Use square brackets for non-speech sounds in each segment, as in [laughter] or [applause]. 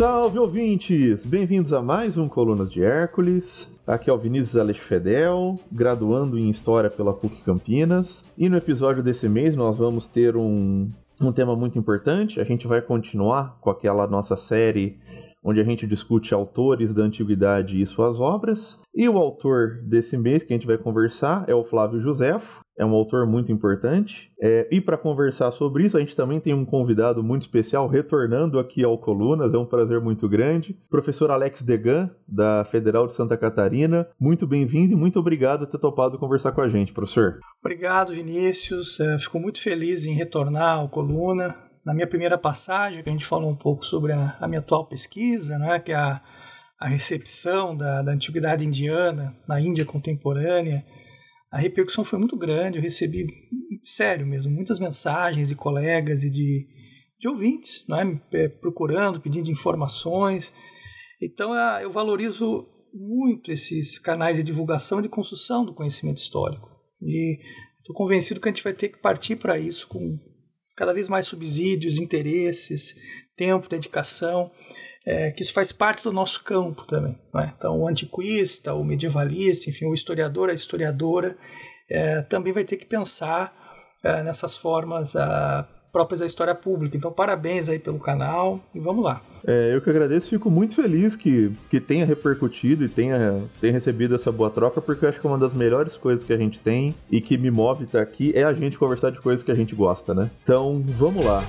Salve ouvintes! Bem-vindos a mais um Colunas de Hércules. Aqui é o Vinícius Alex Fedel, graduando em História pela PUC Campinas. E no episódio desse mês nós vamos ter um, um tema muito importante. A gente vai continuar com aquela nossa série onde a gente discute autores da antiguidade e suas obras. E o autor desse mês que a gente vai conversar é o Flávio Josefo, é um autor muito importante. É, e para conversar sobre isso, a gente também tem um convidado muito especial retornando aqui ao Colunas, é um prazer muito grande. Professor Alex Degan, da Federal de Santa Catarina. Muito bem-vindo e muito obrigado por ter topado conversar com a gente, professor. Obrigado, Vinícius. É, fico muito feliz em retornar ao Coluna na minha primeira passagem, que a gente falou um pouco sobre a, a minha atual pesquisa, né, que é a, a recepção da, da antiguidade indiana na Índia contemporânea, a repercussão foi muito grande. Eu recebi, sério mesmo, muitas mensagens de colegas e de, de ouvintes, não é? é procurando, pedindo informações. Então eu valorizo muito esses canais de divulgação e de construção do conhecimento histórico. E estou convencido que a gente vai ter que partir para isso com cada vez mais subsídios, interesses, tempo, dedicação, é, que isso faz parte do nosso campo também. É? Então, o antiquista, o medievalista, enfim, o historiador, a historiadora, é, também vai ter que pensar é, nessas formas próprias da história pública. Então, parabéns aí pelo canal e vamos lá. É, eu que agradeço, fico muito feliz que, que tenha repercutido e tenha, tenha recebido essa boa troca, porque eu acho que uma das melhores coisas que a gente tem e que me move estar aqui é a gente conversar de coisas que a gente gosta, né? Então, vamos lá.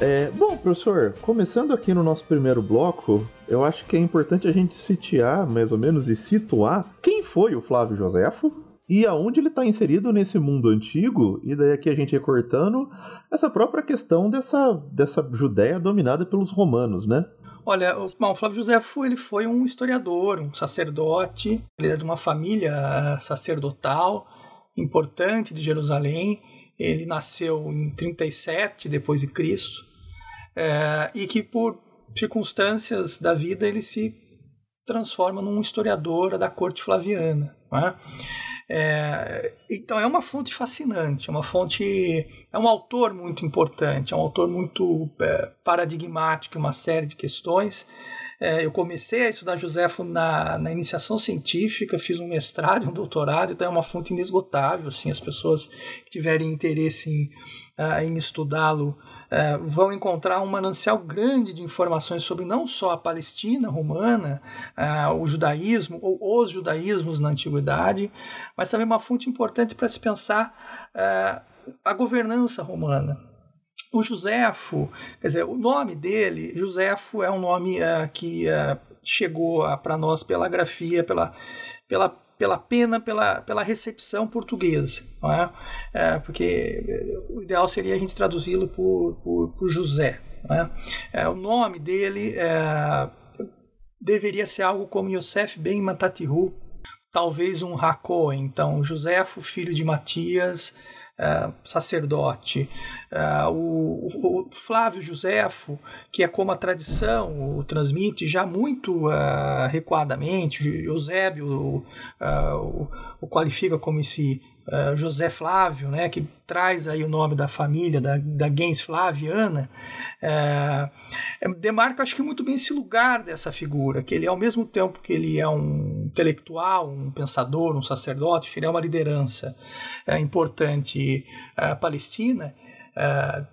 É, bom, professor, começando aqui no nosso primeiro bloco, eu acho que é importante a gente sitiar, mais ou menos, e situar quem foi o Flávio Joséfo e aonde ele está inserido nesse mundo antigo, e daí aqui a gente recortando essa própria questão dessa, dessa Judéia dominada pelos romanos, né? Olha, o, bom, o Flávio Joséfo ele foi um historiador, um sacerdote, ele é de uma família eh, sacerdotal importante de Jerusalém. Ele nasceu em 37 depois de Cristo é, e que por circunstâncias da vida ele se transforma num historiador da corte flaviana. É? É, então é uma fonte fascinante, é uma fonte, é um autor muito importante, é um autor muito é, paradigmático, uma série de questões. É, eu comecei a estudar Joséfo na, na iniciação científica, fiz um mestrado um doutorado, então é uma fonte inesgotável. Assim, as pessoas que tiverem interesse em, uh, em estudá-lo é, vão encontrar um manancial grande de informações sobre não só a Palestina romana, é, o judaísmo ou os judaísmos na antiguidade, mas também uma fonte importante para se pensar é, a governança romana. O Joséfo, quer dizer, o nome dele, Joséfo é um nome que chegou para nós pela grafia, pela, pela pela pena, pela, pela recepção portuguesa. Não é? é porque o ideal seria a gente traduzi-lo por, por, por, José. É? É, o nome dele é, deveria ser algo como Yosef ben Matatihu, talvez um Racó. Então, Joséfo, filho de Matias, Uh, sacerdote. Uh, o, o, Flávio Joséfo, que é como a tradição o transmite já muito uh, recuadamente, Eusébio o, o, qualifica como esse uh, José Flávio, né, que traz aí o nome da família, da, da gens Flaviana, uh, demarca, acho que muito bem esse lugar dessa figura, que ele, ao mesmo tempo que ele é um intelectual, um pensador, um sacerdote, ele é uma liderança uh, importante palestina,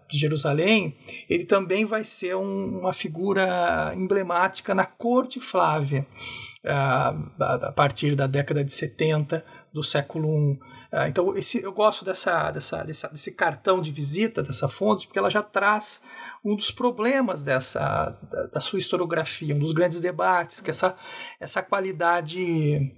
de Jerusalém, ele também vai ser um, uma figura emblemática na corte Flávia, a partir da década de 70 do século I. Ah, então, esse, eu gosto dessa, dessa, dessa, desse cartão de visita, dessa fonte, porque ela já traz um dos problemas dessa, da, da sua historiografia, um dos grandes debates, que essa, essa qualidade.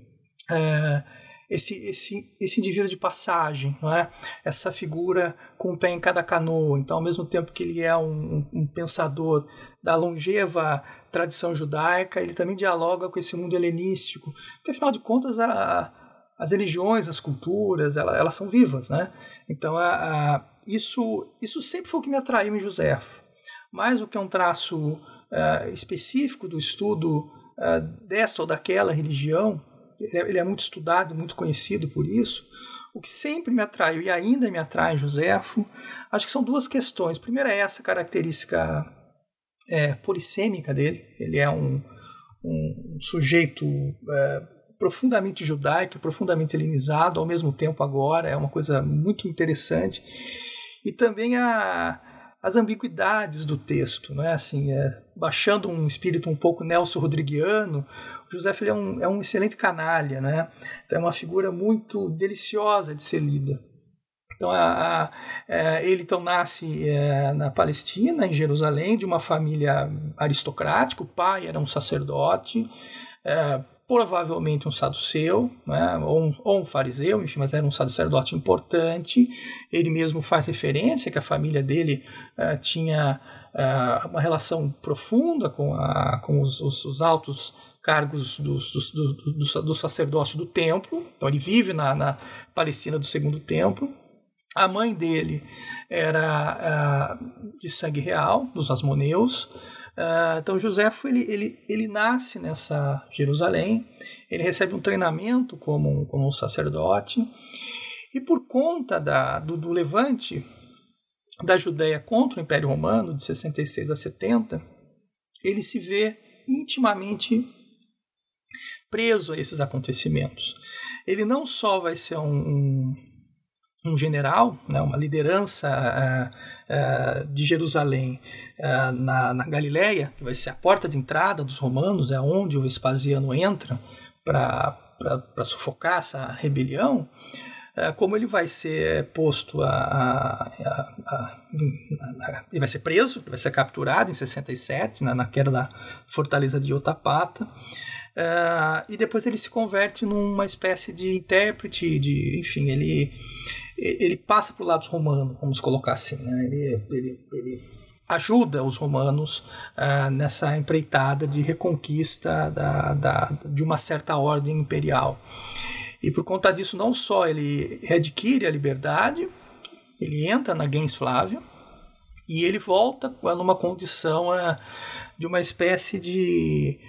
É, esse, esse, esse indivíduo de passagem, não é? essa figura com um pé em cada canoa. Então, ao mesmo tempo que ele é um, um pensador da longeva tradição judaica, ele também dialoga com esse mundo helenístico, porque afinal de contas a, as religiões, as culturas, elas, são vivas, né? Então, a, a, isso, isso sempre foi o que me atraiu em Joséfo. Mais do que um traço uh, específico do estudo uh, desta ou daquela religião, ele é, ele é, muito estudado, muito conhecido por isso, o que sempre me atraiu e ainda me atrai em Joséfo, acho que são duas questões. Primeiro é essa característica é, polissêmica dele. Ele é um, um sujeito é, profundamente judaico, profundamente helenizado, ao mesmo tempo agora, é uma coisa muito interessante. E também a, as ambiguidades do texto, né? assim, é, baixando um espírito um pouco Nelson Rodriguiano, o José é um, é um excelente canalha, né? Então é uma figura muito deliciosa de ser lida. Então, a, a, é, ele então nasce é, na Palestina, em Jerusalém, de uma família aristocrática. O pai era um sacerdote, é, provavelmente um saduceu, né, ou, um, ou um fariseu, enfim, mas era um sacerdote importante. Ele mesmo faz referência que a família dele é, tinha é, uma relação profunda com, a, com os, os, os altos cargos do, do, do, do, sacerdócio do templo. Então ele vive na, na Palestina do Segundo Templo. A mãe dele era uh, de sangue real, dos Asmoneus. Uh, então Joséfo ele, ele, ele nasce nessa Jerusalém, ele recebe um treinamento como como um sacerdote, e por conta da, do, do levante da Judéia contra o Império Romano, de 66 a 70, ele se vê intimamente preso a esses acontecimentos. Ele não só vai ser um, um, general, né, uma liderança uh, uh, de Jerusalém uh, na, na Galileia, que vai ser a porta de entrada dos romanos, é onde o Vespasiano entra para sufocar essa rebelião, como ele vai ser posto a, a, a, a, ele vai ser preso, vai ser capturado em 67 na, na queda da fortaleza de Otapata e depois ele se converte numa espécie de intérprete, de, enfim, ele, ele passa para o lado romano, vamos colocar assim. Né? Ele, ele, ele ajuda os romanos uh, nessa empreitada de reconquista da, da, de uma certa ordem imperial. E por conta disso, não só ele adquire a liberdade, ele entra na gens Flávia e ele volta numa condição uh, de uma espécie de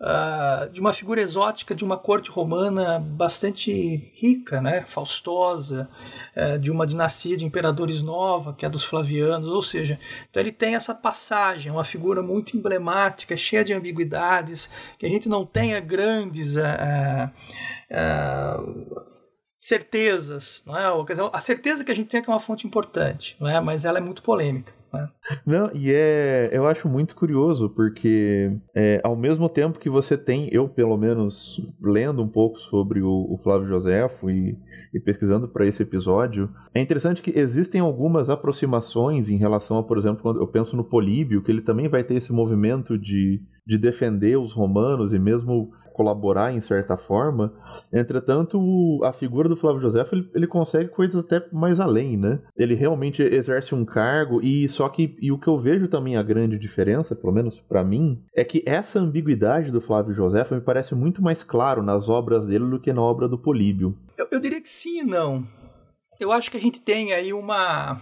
uh, de uma figura exótica de uma corte romana bastante rica, né, faustosa, uh, de uma dinastia de imperadores nova, que é dos Flavianos, ou seja, então ele tem essa passagem, uma figura muito emblemática, cheia de ambiguidades, que a gente não tenha grandes uh, certezas, não é? A certeza que a gente tem é que é uma fonte importante, não é? Mas ela é muito polêmica. Né? Não, e é. Eu acho muito curioso, porque é, ao mesmo tempo que você tem, eu pelo menos lendo um pouco sobre o, o Flávio Joséfo e, e pesquisando para esse episódio, é interessante que existem algumas aproximações em relação a, por exemplo, quando eu penso no Políbio, que ele também vai ter esse movimento de, de defender os romanos e mesmo colaborar em certa forma. Entretanto, a figura do Flávio José ele, ele, consegue coisas até mais além, né? Ele realmente exerce um cargo e só que e o que eu vejo também a grande diferença, pelo menos para mim, é que essa ambiguidade do Flávio José me parece muito mais claro nas obras dele do que na obra do Políbio. Eu, eu diria que sim não. Eu acho que a gente tem aí uma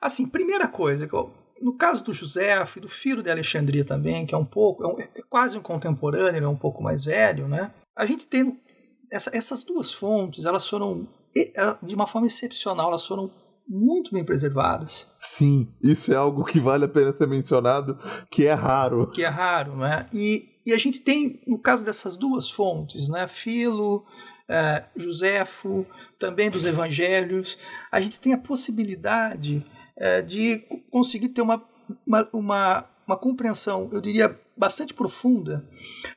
assim, primeira coisa que eu no caso do José e do filho de Alexandria também, que é um pouco, é, um, é quase um contemporâneo, é um pouco mais velho, né? A gente tem essa, essas duas fontes, elas foram de uma forma excepcional, elas foram muito bem preservadas. Sim, isso é algo que vale a pena ser mencionado, que é raro. Que é raro, né? E, e a gente tem, no caso dessas duas fontes, né? Filo, é, Joséfo, também dos evangelhos, a gente tem a possibilidade é, de conseguir ter uma, uma, uma, uma, compreensão, eu diria, bastante profunda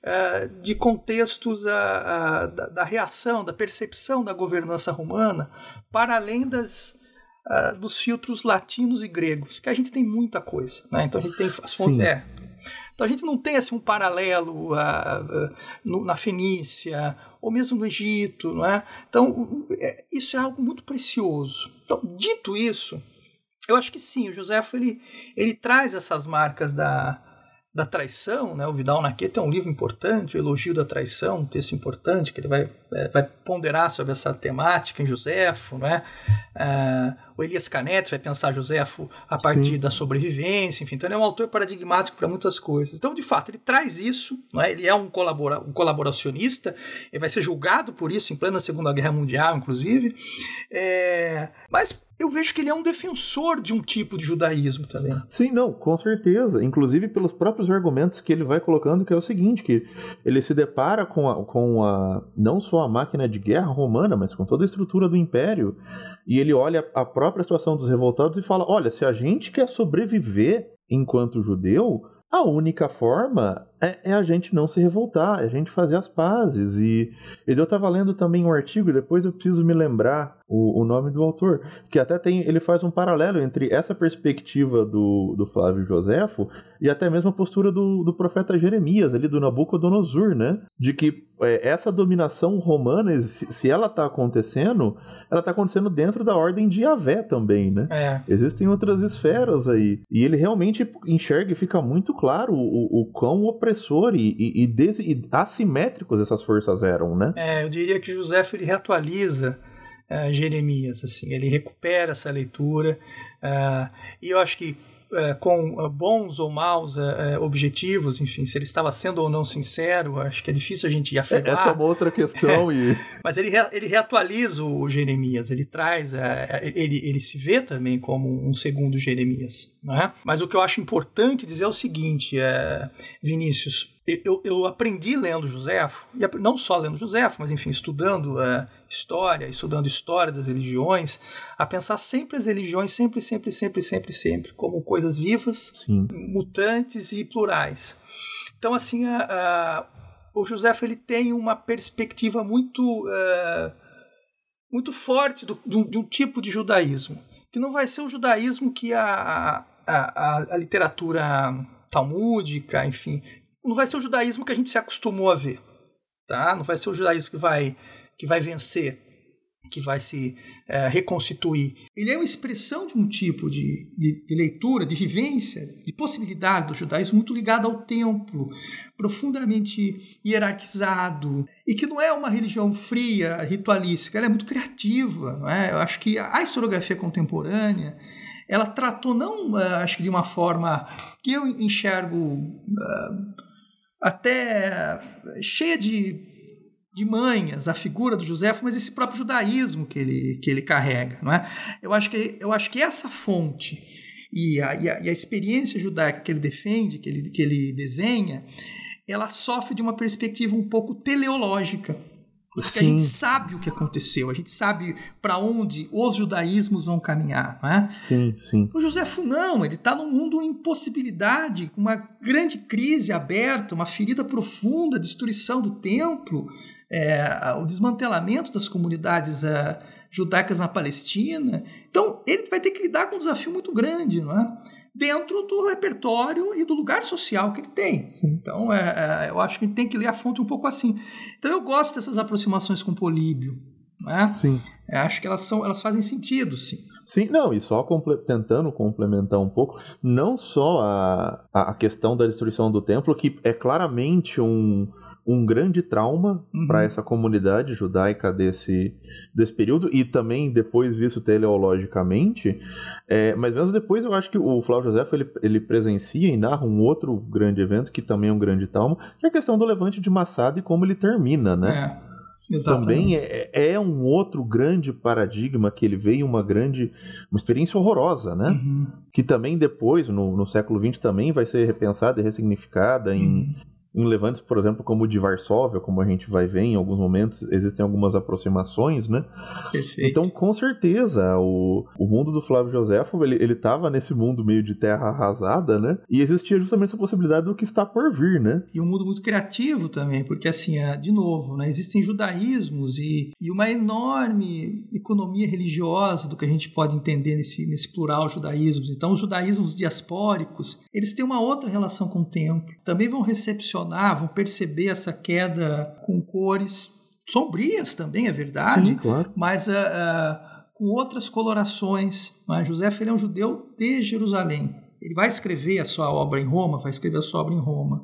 é, de contextos a, a, da, da, reação, da percepção da governança romana, para além das, a, dos filtros latinos e gregos, que a gente tem muita coisa. Né? Então a gente tem as fontes. É, então a gente não tem assim, um paralelo no, na Fenícia ou mesmo no Egito, não é? Então é, isso é algo muito precioso. Então, dito isso, eu acho que sim, o Joséfo ele, ele traz essas marcas da, da traição, né? O Vidal Naquet é um livro importante, o Elogio da Traição, um texto importante que ele vai vai ponderar sobre essa temática em Joséfo, né? Uh, o Elias Canetti vai pensar Joséfo a partir Sim. da sobrevivência, enfim, então ele é um autor paradigmático para muitas coisas. Então, de fato, ele traz isso, né? ele é um, colabora um colaboracionista, ele vai ser julgado por isso em plena Segunda Guerra Mundial, inclusive, é, mas eu vejo que ele é um defensor de um tipo de judaísmo também. Sim, não, com certeza. Inclusive pelos próprios argumentos que ele vai colocando, que é o seguinte, que ele se depara com a, com a não só a máquina de guerra romana, mas com toda a estrutura do império, e ele olha a própria situação dos revoltados e fala: olha, se a gente quer sobreviver enquanto judeu, a única forma é, é, a gente não se revoltar, é a gente fazer as pazes. E, e eu estava lendo também um artigo, depois eu preciso me lembrar o, o, nome do autor, que até tem, ele faz um paralelo entre essa perspectiva do, do Flávio Joséfo e até mesmo a postura do, do profeta Jeremias, ali do Nabucodonosor, né? De que é, essa dominação romana, se, se ela está acontecendo, ela está acontecendo dentro da ordem de Yahvé também, né? É. Existem outras esferas aí. E ele realmente enxerga e fica muito claro o, o quão opressor e, e, e, des, e assimétricos essas forças eram, né? É, eu diria que José ele reatualiza uh, Jeremias, assim, ele recupera essa leitura. Uh, e eu acho que é, com é, bons ou maus é, objetivos, enfim, se ele estava sendo ou não sincero, acho que é difícil a gente afirmar. Essa é uma outra questão. [laughs] e... Mas ele, ele reatualiza o Jeremias, ele traz, ele, ele se vê também como um segundo Jeremias. Né? Mas o que eu acho importante dizer é o seguinte, é, Vinícius, eu, eu aprendi lendo Joséfo, e não só lendo Joséfo, mas enfim, estudando é, história, estudando história das religiões, a pensar sempre as religiões, sempre, sempre, sempre, sempre, sempre, como coisas vivas, Sim. mutantes e plurais. Então, assim, a, a, o Joséfo ele tem uma perspectiva muito, é, muito forte do, um, de um tipo de judaísmo, que não vai ser o judaísmo que a, a, a, literatura talmúdica, enfim, não vai ser o judaísmo que a gente se acostumou a ver, tá? Não vai ser o judaísmo que vai que vai vencer, que vai se é, reconstituir. Ele é uma expressão de um tipo de, de, de, leitura, de vivência, de possibilidade do judaísmo muito ligado ao templo, profundamente hierarquizado, e que não é uma religião fria, ritualística, ela é muito criativa. Não é? Eu acho que a historiografia contemporânea ela tratou não, uh, acho que de uma forma que eu enxergo uh, até cheia de, de manhas a figura do José, mas esse próprio judaísmo que ele, que ele carrega, não é? Eu acho que, eu acho que essa fonte e a, e a, e a experiência judaica que ele defende, que ele, que ele desenha, ela sofre de uma perspectiva um pouco teleológica porque Sim. a gente sabe o que aconteceu, a gente sabe para onde os judaísmos vão caminhar, não é? Sim, sim. O Josefo não, ele está num mundo em possibilidade, com uma grande crise aberta, uma ferida profunda, destruição do templo, é, o desmantelamento das comunidades é, judaicas na Palestina. Então, ele vai ter que lidar com um desafio muito grande, não é? dentro do repertório e do lugar social que ele tem. Então, é, é, eu acho que tem que ler a fonte um pouco assim. Então, eu gosto dessas aproximações com Políbio. Né? Sim. Eu é, acho que elas, são, elas fazem sentido, sim. Sim, não, e só comple tentando complementar um pouco, não só a, a questão da destruição do templo, que é claramente um, um grande trauma uhum. para essa comunidade judaica desse, desse período e também depois visto teleologicamente. É, mas mesmo depois eu acho que o Flávio José ele, ele presencia e narra um outro grande evento que também é um grande trauma, que é a questão do levante de Massada e como ele termina, né? É. Exatamente. Também é, é, um outro grande paradigma que ele veio uma grande, uma experiência horrorosa, né? Uhum. Que também depois, no, no século XX, também vai ser repensada e ressignificada uhum em levantes, por exemplo, como o de Varsóvia, como a gente vai ver em alguns momentos, existem algumas aproximações, né? Perfeito. Então, com certeza, o, o mundo do Flávio Joséfo, ele, ele tava nesse mundo meio de terra arrasada, né? E existia justamente essa possibilidade do que está por vir, né? E um mundo muito criativo também, porque assim, é, de novo, né, existem judaísmos e, e uma enorme economia religiosa do que a gente pode entender nesse, nesse plural judaísmos. Então, os judaísmos diaspóricos, eles têm uma outra relação com o templo. Também vão recepcionar vão perceber essa queda com cores sombrias também, é verdade, Sim, claro. mas uh, uh, com outras colorações. É? José ele é um judeu de Jerusalém. Ele vai escrever a sua obra em Roma, vai escrever a sua obra em Roma.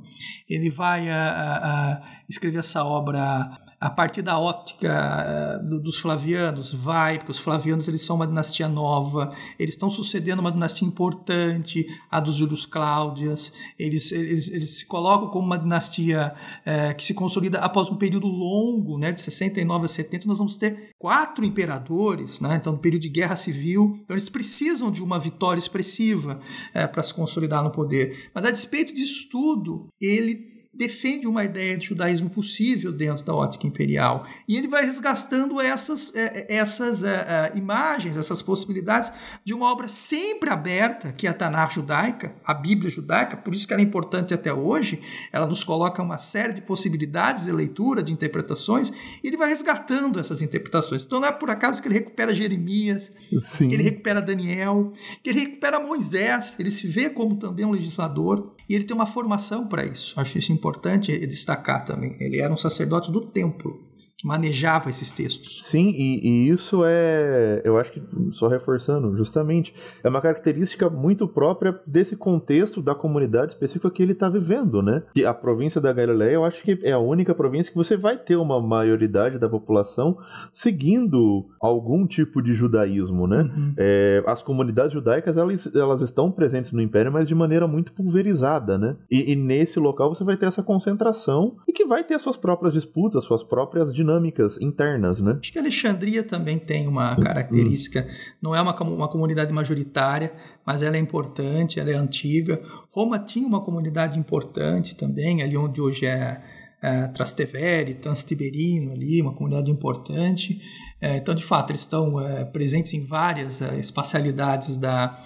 Ele vai uh, escrever essa obra a partir da óptica eh, dos flavianos? Vai, porque os flavianos eles são uma dinastia nova, eles estão sucedendo uma dinastia importante, a dos Júlios Cláudias, eles, eles, eles se colocam como uma dinastia é, que se consolida após um período longo, né, de 69 a 70, nós vamos ter quatro imperadores, né, então, no período de guerra civil, então eles precisam de uma vitória expressiva é, para se consolidar no poder. Mas a despeito disso tudo, ele defende uma ideia de judaísmo possível dentro da ótica imperial. E ele vai resgatando essas, é, é, essas é, imagens, essas possibilidades de uma obra sempre aberta, que é a Tanakh judaica, a Bíblia judaica, por isso que ela é importante até hoje, ela nos coloca uma série de possibilidades de leitura, de interpretações, e ele vai resgatando essas interpretações. Então não é por acaso que ele recupera Jeremias, Sim. que ele recupera Daniel, que ele recupera Moisés, ele se vê como também um legislador, e ele tem uma formação para isso. Acho isso importante destacar também. Ele era um sacerdote do templo manejava esses textos. Sim, e, e, isso é, eu acho que, só reforçando, justamente, é uma característica muito própria desse contexto da comunidade específica que ele está vivendo, né? Que a província da Galileia, eu acho que é a única província que você vai ter uma maioridade da população seguindo algum tipo de judaísmo, né? Uhum. É, as comunidades judaicas, elas, elas estão presentes no Império, mas de maneira muito pulverizada, né? E, e nesse local você vai ter essa concentração e que vai ter suas próprias disputas, suas próprias dinâmicas dinâmicas internas, né? Acho que Alexandria também tem uma característica, não é uma, uma comunidade majoritária, mas ela é importante, ela é antiga. Roma tinha uma comunidade importante também, ali onde hoje é, é Trastevere, Transtiberino ali, uma comunidade importante. É, então, de fato, eles estão é, presentes em várias é, espacialidades da,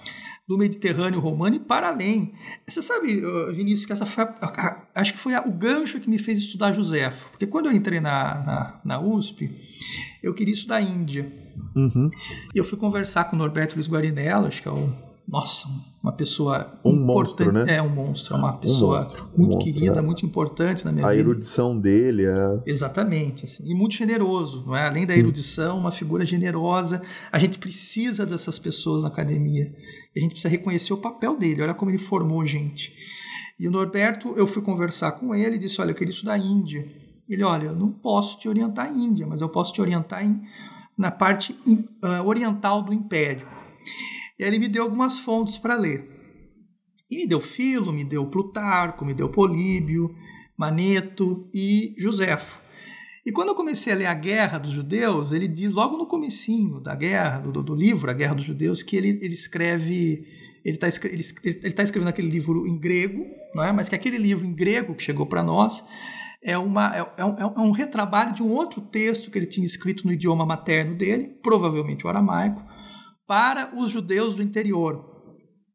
do Mediterrâneo romano e para além. Você sabe, Vinícius, que essa foi a, acho que foi a, o gancho que me fez estudar Joséfo. Porque quando eu entrei na, na, na USP, eu queria estudar Índia. Uhum. E eu fui conversar com o Norberto Luiz Guarinello, acho que é o nossa, uma pessoa um importante. Monstro, né? É um monstro, é uma pessoa um muito um querida, é. muito importante na minha a vida. A erudição dele é. Exatamente, assim, e muito generoso, não é? Além da Sim. erudição, uma figura generosa. A gente precisa dessas pessoas na academia. A gente precisa reconhecer o papel dele. Olha como ele formou gente. E o Norberto, eu fui conversar com ele e disse: Olha, eu queria estudar Índia. Ele, olha, eu não posso te orientar em Índia, mas eu posso te orientar em, na parte uh, oriental do Império. E ele me deu algumas fontes para ler. E me deu Filo, me deu Plutarco, me deu Políbio, Maneto e Joséfo. E quando eu comecei a ler a Guerra dos Judeus, ele diz logo no comecinho da guerra, do, do livro A Guerra dos Judeus, que ele, ele escreve, ele está ele, ele tá escrevendo aquele livro em grego, não é? mas que aquele livro em grego que chegou para nós é, uma, é, é, um, é um retrabalho de um outro texto que ele tinha escrito no idioma materno dele, provavelmente o aramaico, para os judeus do interior.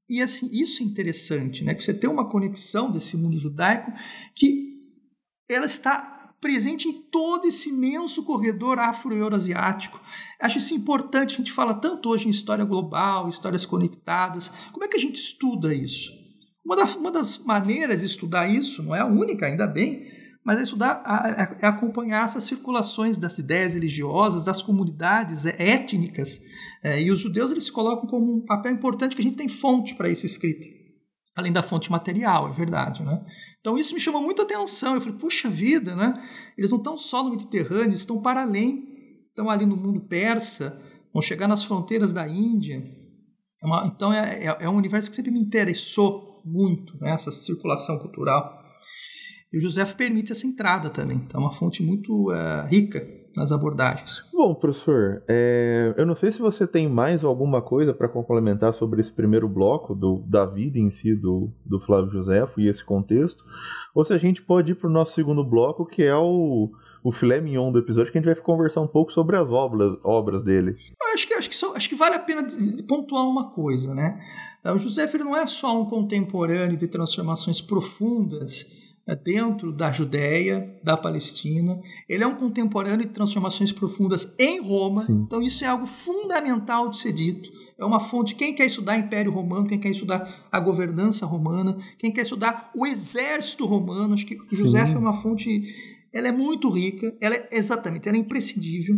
E assim, isso é interessante, né? Que você tem uma conexão desse mundo judaico que ela está presente em todo esse imenso corredor afro-eurasiático. Acho isso importante, a gente fala tanto hoje em história global, histórias conectadas. Como é que a gente estuda isso? Uma das, uma das maneiras de estudar isso, não é a única, ainda bem, mas é estudar, é acompanhar essas circulações das ideias religiosas, das comunidades é, étnicas. É, e os judeus eles se colocam como um papel importante que a gente tem fonte para esse escrito. Além da fonte material, é verdade, né? Então isso me chamou muita atenção. Eu falei, puxa vida, né? Eles não estão só no Mediterrâneo, eles estão para além. Estão ali no mundo persa, vão chegar nas fronteiras da Índia. É uma, então é, é, é, um universo que sempre me interessou muito, né? essa circulação cultural. E o José permite essa entrada também. Então, é uma fonte muito uh, rica nas abordagens. Bom, professor, é, eu não sei se você tem mais alguma coisa para complementar sobre esse primeiro bloco do, da vida em si do, do Flávio Josefo e esse contexto, ou se a gente pode ir para o nosso segundo bloco, que é o, o filé mignon do episódio, que a gente vai conversar um pouco sobre as obras, obras dele. Eu acho que, acho, que só, acho que vale a pena pontuar uma coisa, né? O José ele não é só um contemporâneo de transformações profundas dentro da Judéia, da Palestina. Ele é um contemporâneo de transformações profundas em Roma. Sim. Então isso é algo fundamental de ser dito. É uma fonte. Quem quer estudar Império Romano, quem quer estudar a governança romana, quem quer estudar o exército romano, acho que Sim. José é uma fonte. Ela é muito rica. Ela é exatamente, ela é imprescindível.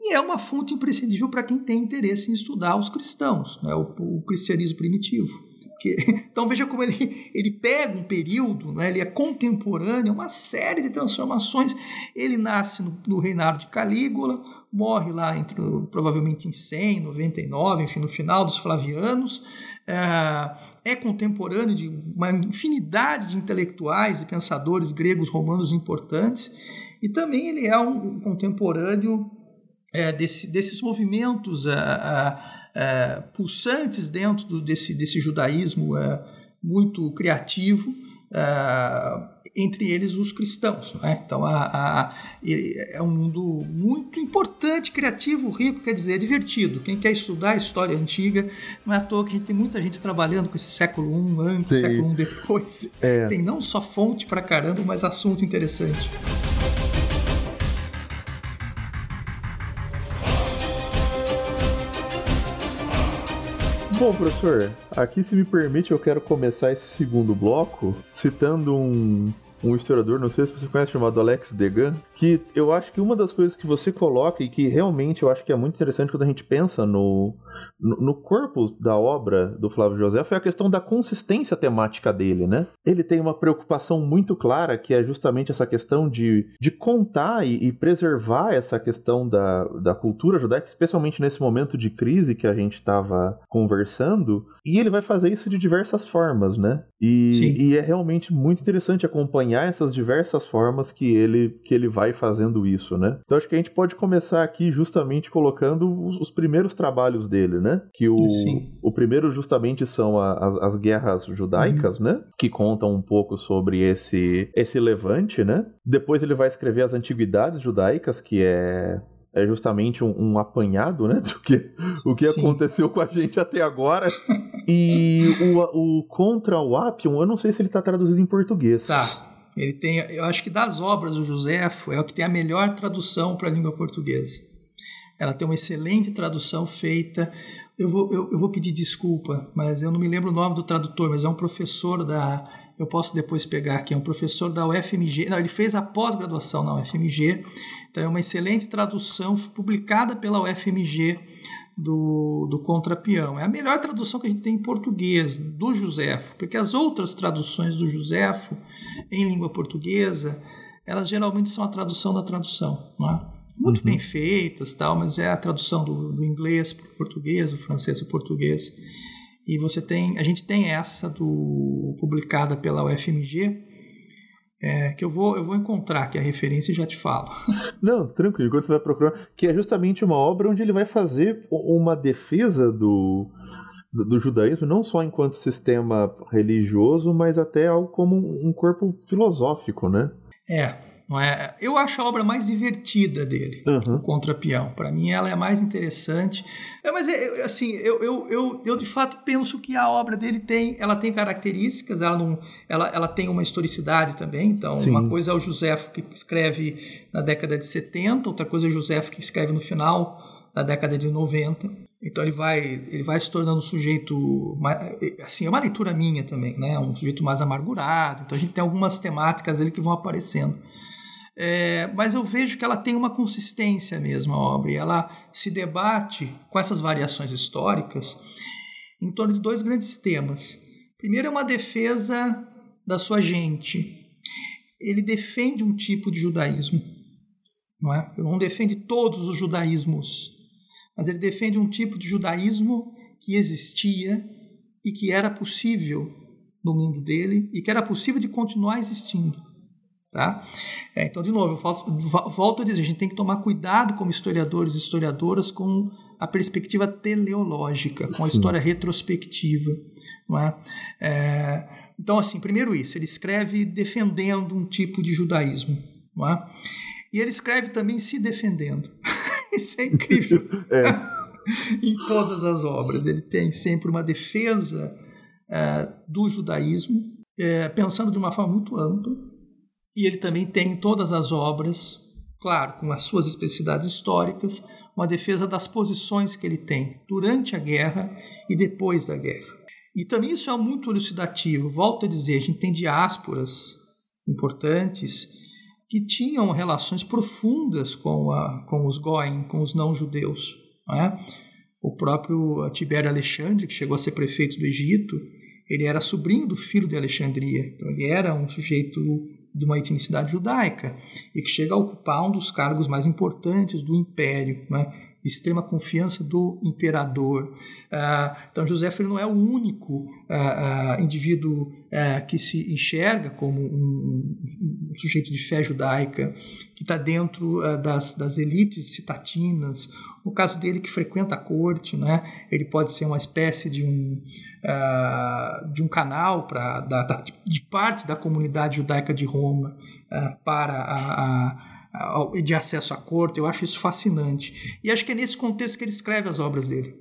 E é uma fonte imprescindível para quem tem interesse em estudar os cristãos, né, o, o cristianismo primitivo [laughs] Então veja como ele, ele pega um período, né, ele é contemporâneo, uma série de transformações. Ele nasce no, no reinado de Calígula, morre lá entre provavelmente em 100, 99, enfim, no final dos Flavianos. É, é contemporâneo de uma infinidade de intelectuais e pensadores gregos romanos importantes. E também ele é um contemporâneo é, desse, desses movimentos é, é, pulsantes dentro do, desse, desse judaísmo é, muito criativo, é, entre eles os cristãos. Né? Então a, a, é um mundo muito importante, criativo, rico, quer dizer, é divertido. Quem quer estudar a história antiga, não é à toa que a gente tem muita gente trabalhando com esse século I antes, Sim. século I depois. É. Tem não só fonte para caramba, mas assunto interessante. Bom, professor, aqui se me permite, eu quero começar esse segundo bloco citando um, um historiador, não sei se você conhece, chamado Alex Degan, que eu acho que uma das coisas que você coloca e que realmente eu acho que é muito interessante quando a gente pensa no, no, corpo da obra do Flávio José é a questão da consistência temática dele, né? Ele tem uma preocupação muito clara que é justamente essa questão de, de contar e, e preservar essa questão da, da cultura judaica, especialmente nesse momento de crise que a gente estava conversando, e ele vai fazer isso de diversas formas, né? E, e é realmente muito interessante acompanhar essas diversas formas que ele, que ele vai fazendo isso, né? Então acho que a gente pode começar aqui justamente colocando os, os primeiros trabalhos dele, né? Que o, o primeiro justamente são a, as, as, guerras judaicas, uhum. né? Que contam um pouco sobre esse, esse levante, né? Depois ele vai escrever as antiguidades judaicas, que é é justamente um, um, apanhado, né, [laughs] do que o que Sim. aconteceu com a gente até agora. E o, o contra o Apion, eu não sei se ele está traduzido em português. Tá. Ele tem, eu acho que das obras do Joséfo é o que tem a melhor tradução para a língua portuguesa. Ela tem uma excelente tradução feita. Eu vou, eu, eu vou pedir desculpa, mas eu não me lembro o nome do tradutor, mas é um professor da. Eu posso depois pegar aqui, é um professor da UFMG. Não, ele fez a pós-graduação na UFMG, então é uma excelente tradução publicada pela UFMG do, do contrapeão. É a melhor tradução que a gente tem em português do Joséfo, porque as outras traduções do Joséfo em língua portuguesa, elas geralmente são a tradução da tradução, não é? Muito uhum. bem feitas, tal, mas é a tradução do, do inglês para o português, do francês para o português. E você tem, a gente tem essa do publicada pela UFMG, é, que eu vou, eu vou encontrar aqui a referência e já te falo. [laughs] Não, tranquilo, você vai procurar, que é justamente uma obra onde ele vai fazer uma defesa do, do, do, judaísmo, não só enquanto sistema religioso, mas até algo como um corpo filosófico, né? É, não é? Eu acho a obra mais divertida dele, uhum. o Contrapeão. Para mim, ela é mais interessante. É, mas, é, assim, eu, eu, eu, eu, de fato penso que a obra dele tem, ela tem características, ela, não, ela, ela tem uma historicidade também. Então, Sim. uma coisa é o Josefo que escreve na década de 70, outra coisa é o Josefo que escreve no final da década de 90. Então ele vai, ele vai se tornando um sujeito, assim, é uma leitura minha também, né? Um sujeito mais amargurado. Então a gente tem algumas temáticas ali que vão aparecendo. É, mas eu vejo que ela tem uma consistência mesmo, a obra, e ela se debate com essas variações históricas em torno de dois grandes temas. Primeiro é uma defesa da sua gente. Ele defende um tipo de judaísmo, não é? Ele não defende todos os judaísmos, mas ele defende um tipo de judaísmo que existia e que era possível no mundo dele e que era possível de continuar existindo. Tá? É, então, de novo, eu volto, volto a dizer, a gente tem que tomar cuidado como historiadores e historiadoras com a perspectiva teleológica, com a Sim. história retrospectiva. Não é? é? então, assim, primeiro isso, ele escreve defendendo um tipo de judaísmo. Não é? E ele escreve também se defendendo. [laughs] isso é incrível. [laughs] é. [laughs] em todas as obras. Ele tem sempre uma defesa é, do judaísmo, é, pensando de uma forma muito ampla e ele também tem todas as obras, claro, com as suas especificidades históricas, uma defesa das posições que ele tem durante a guerra e depois da guerra. E também isso é muito elucidativo. Volto a dizer, a gente tem diásporas importantes que tinham relações profundas com, a, com os Goim, com os não-judeus. Não é? O próprio Tibério Alexandre, que chegou a ser prefeito do Egito, ele era sobrinho do filho de Alexandria, então ele era um sujeito de uma etnicidade judaica e que chega a ocupar um dos cargos mais importantes do império, né? Extrema confiança do imperador. Ah, então, José não é o único ah, ah, indivíduo que se enxerga como um, sujeito de fé judaica, que está dentro das, das elites citatinas. No caso dele, que frequenta a corte, né, ele pode ser uma espécie de um, de um canal pra, da, de parte da comunidade judaica de Roma para a, a de acesso à corte, eu acho isso fascinante. E acho que é nesse contexto que ele escreve as obras dele.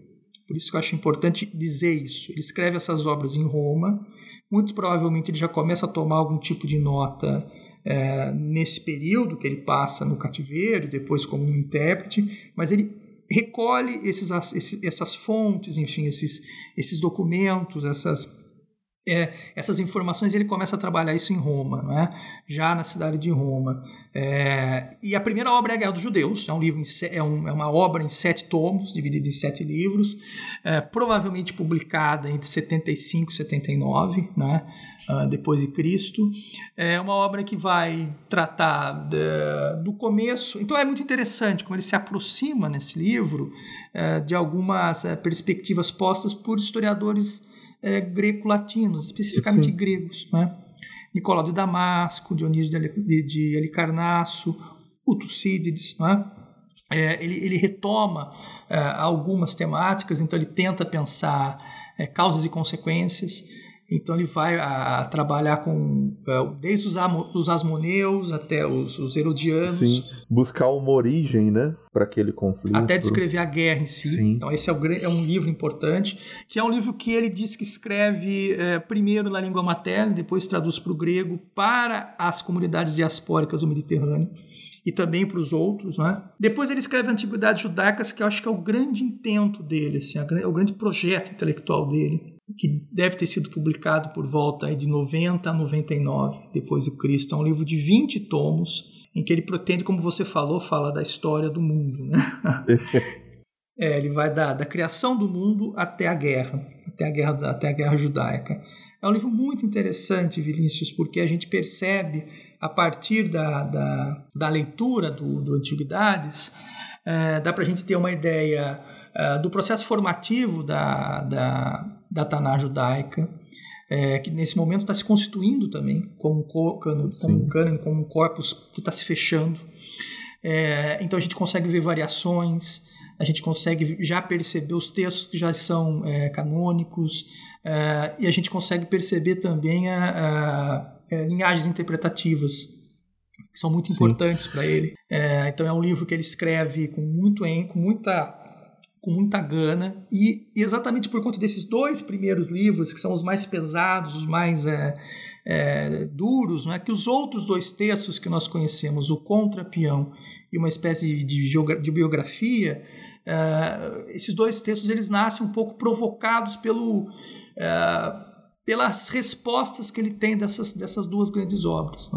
Por isso que eu acho importante dizer isso. Ele escreve essas obras em Roma, muito provavelmente ele já começa a tomar algum tipo de nota é, nesse período que ele passa no cativeiro, depois como um intérprete, mas ele recolhe esses, essas fontes, enfim, esses, esses documentos, essas é, essas informações ele começa a trabalhar isso em Roma, não é? já na cidade de Roma. É, e a primeira obra é a Guerra dos Judeus, é, um livro em, é, um, é uma obra em sete tomos, dividida em sete livros, é, provavelmente publicada entre 75 e 79, né? Uh, depois de Cristo. É uma obra que vai tratar de, do começo. Então é muito interessante como ele se aproxima nesse livro é, de algumas é, perspectivas postas por historiadores é, greco-latinos, especificamente Sim. gregos. Né? Nicolau de Damasco, Dionísio de, de Halicarnasso, o Tucídides. Né? É, ele, ele, retoma é, algumas temáticas, então ele tenta pensar é, causas e consequências. Então ele vai a, a trabalhar com uh, desde os, os asmoneus até os, os herodianos. Sim, buscar uma origem, né, para aquele conflito. Até descrever a guerra em si. Sim. Então esse é, o, é, um livro importante, que é um livro que ele diz que escreve uh, primeiro na língua materna, depois traduz para o grego para as comunidades diaspóricas do Mediterrâneo e também para os outros. Né? Depois ele escreve Antiguidades Judaicas, que eu acho que é o grande intento dele, assim, é o grande projeto intelectual dele que deve ter sido publicado por volta de 90 a 99 depois de Cristo. É um livro de 20 tomos em que ele pretende, como você falou, fala da história do mundo. Né? [laughs] é, ele vai da, da criação do mundo até a guerra, até a guerra, até a guerra judaica. É um livro muito interessante, Vinícius, porque a gente percebe, a partir da, da, da leitura do, do Antiguidades, é, dá para a gente ter uma ideia é, do processo formativo da, da, da Taná judaica, é, que nesse momento está se constituindo também como, cano, como um cânone, como um corpus que está se fechando. É, então a gente consegue ver variações, a gente consegue já perceber os textos que já são é, canônicos, é, e a gente consegue perceber também a, a, a linhagens interpretativas que são muito Sim. importantes para ele. É, então é um livro que ele escreve com muito com muita com muita gana e exatamente por conta desses dois primeiros livros que são os mais pesados, os mais é, é, duros, não é que os outros dois textos que nós conhecemos, o Contrapião e uma espécie de, de, biografia, é, esses dois textos eles nascem um pouco provocados pelo é, pelas respostas que ele tem dessas, dessas duas grandes obras.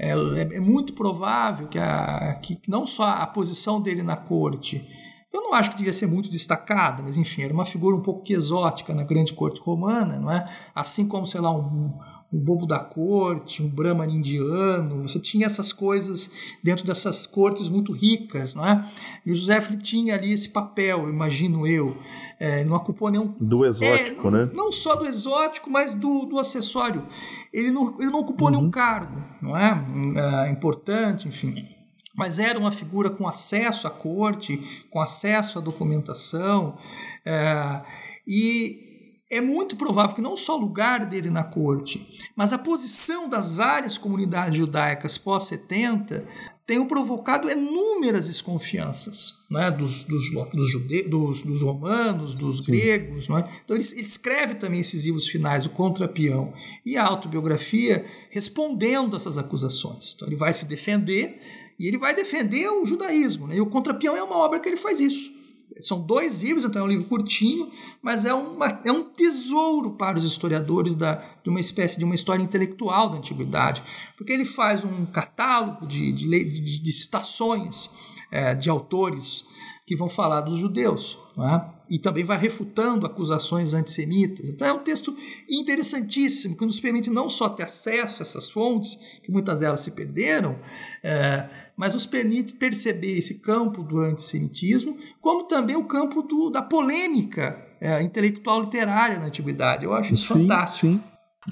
É? é? É, muito provável que, a, que não só a posição dele na corte eu não acho que devia ser muito destacada, mas enfim, era uma figura um pouco exótica na grande corte romana, não é? Assim como, sei lá, um, um bobo da corte, um brahman indiano, você tinha essas coisas dentro dessas cortes muito ricas, não é? E o José tinha ali esse papel, imagino eu, é, não ocupou nenhum... Do exótico, é, né? Não só do exótico, mas do, do acessório. Ele não, ele não ocupou uhum. nenhum cargo, não é? é importante, enfim mas era uma figura com acesso à corte, com acesso à documentação, é, e é muito provável que não só o lugar dele na corte, mas a posição das várias comunidades judaicas pós-70 tenham provocado inúmeras desconfianças né, dos, dos, dos, jude... dos, dos romanos, dos Sim. gregos. Né? Então ele, ele, escreve também esses livros finais, o Contrapião e a autobiografia, respondendo a essas acusações. Então ele vai se defender e ele vai defender o judaísmo. Né? E o Contrapião é uma obra que ele faz isso. São dois livros, então é um livro curtinho, mas é, uma, é um tesouro para os historiadores da, de uma espécie de uma história intelectual da antiguidade, porque ele faz um catálogo de, de, de, de citações é, de autores que vão falar dos judeus. É? e também vai refutando acusações antissemitas. Então é um texto interessantíssimo que nos permite não só ter acesso a essas fontes, que muitas delas se perderam, é, mas nos permite perceber esse campo do antissemitismo, como também o campo do, da polêmica é, intelectual literária na antiguidade. Eu acho isso sim, fantástico. Sim,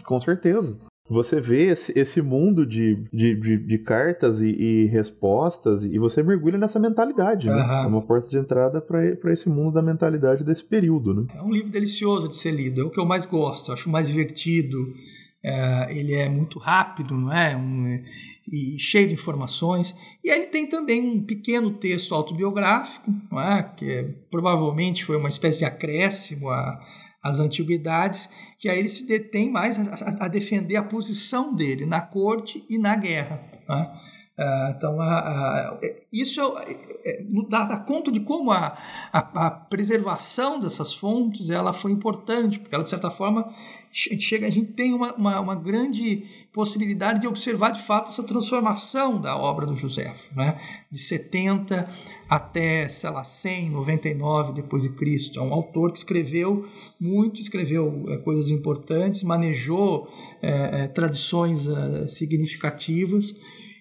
com certeza. Você vê esse, esse mundo de, de, de, de cartas e, e, respostas e você mergulha nessa mentalidade, né? É uma porta de entrada para esse mundo da mentalidade desse período, né? É um livro delicioso de ser lido, é o que eu mais gosto, acho mais divertido. É, ele é muito rápido, não é? Um, e cheio de informações. E aí ele tem também um pequeno texto autobiográfico, não é? que é, provavelmente foi uma espécie de acréscimo as antiguidades, que aí ele se detém mais a, a defender a posição dele na corte e na guerra. Uh, então, a, a, isso é, é, dá, dá, conta de como a, a, preservação dessas fontes ela foi importante, porque ela, de certa forma, chega, a gente tem uma, uma, uma, grande possibilidade de observar de fato essa transformação da obra do José, né? de 70 até, sei lá, 100, 99 depois de Cristo. É um autor que escreveu muito, escreveu é, coisas importantes, manejou é, é, tradições significativas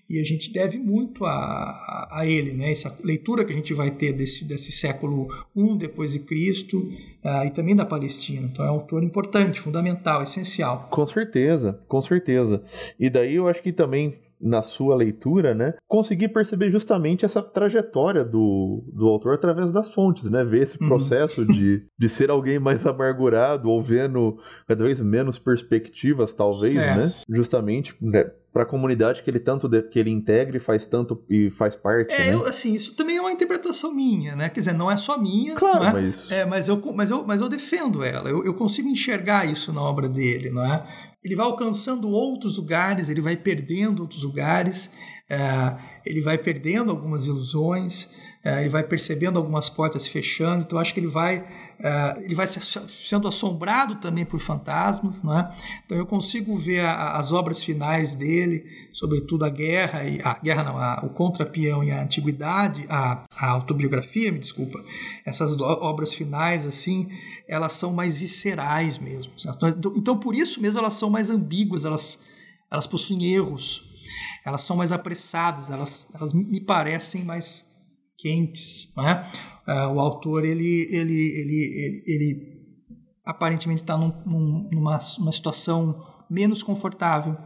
e a gente deve muito a, a, ele, né? Essa leitura que a gente vai ter desse, desse século I depois de Cristo uh, e também da Palestina. Então é um autor importante, fundamental, essencial. Com certeza, com certeza. E daí eu acho que também na sua leitura, né, conseguir perceber justamente essa trajetória do, do autor através das fontes, né, ver esse uhum. processo uhum. de, [laughs] de ser alguém mais amargurado ou vendo cada vez menos perspectivas, talvez, é. né, justamente né, para a comunidade que ele tanto de, que ele integra e faz tanto e faz parte. É, né? eu, assim, isso também é uma interpretação minha, né? Quer dizer, não é só minha, claro, é? mas é, mas eu mas eu mas eu defendo ela. Eu, eu consigo enxergar isso na obra dele, não é? Ele vai alcançando outros lugares, ele vai perdendo outros lugares, é, ele vai perdendo algumas ilusões, é, ele vai percebendo algumas portas se fechando. Então, acho que ele vai Uh, ele vai sendo assombrado também por fantasmas, não é? Então eu consigo ver a, as obras finais dele, sobretudo a guerra e a guerra não, a, o contrapeão e a antiguidade, a, a, autobiografia, me desculpa. Essas obras finais assim, elas são mais viscerais mesmo. Certo? Então, então por isso mesmo elas são mais ambíguas, elas elas possuem erros, elas são mais apressadas, elas elas me parecem mais quentes, é? Uh, o autor ele, ele, ele, ele, aparentemente está num, numa, numa situação menos confortável.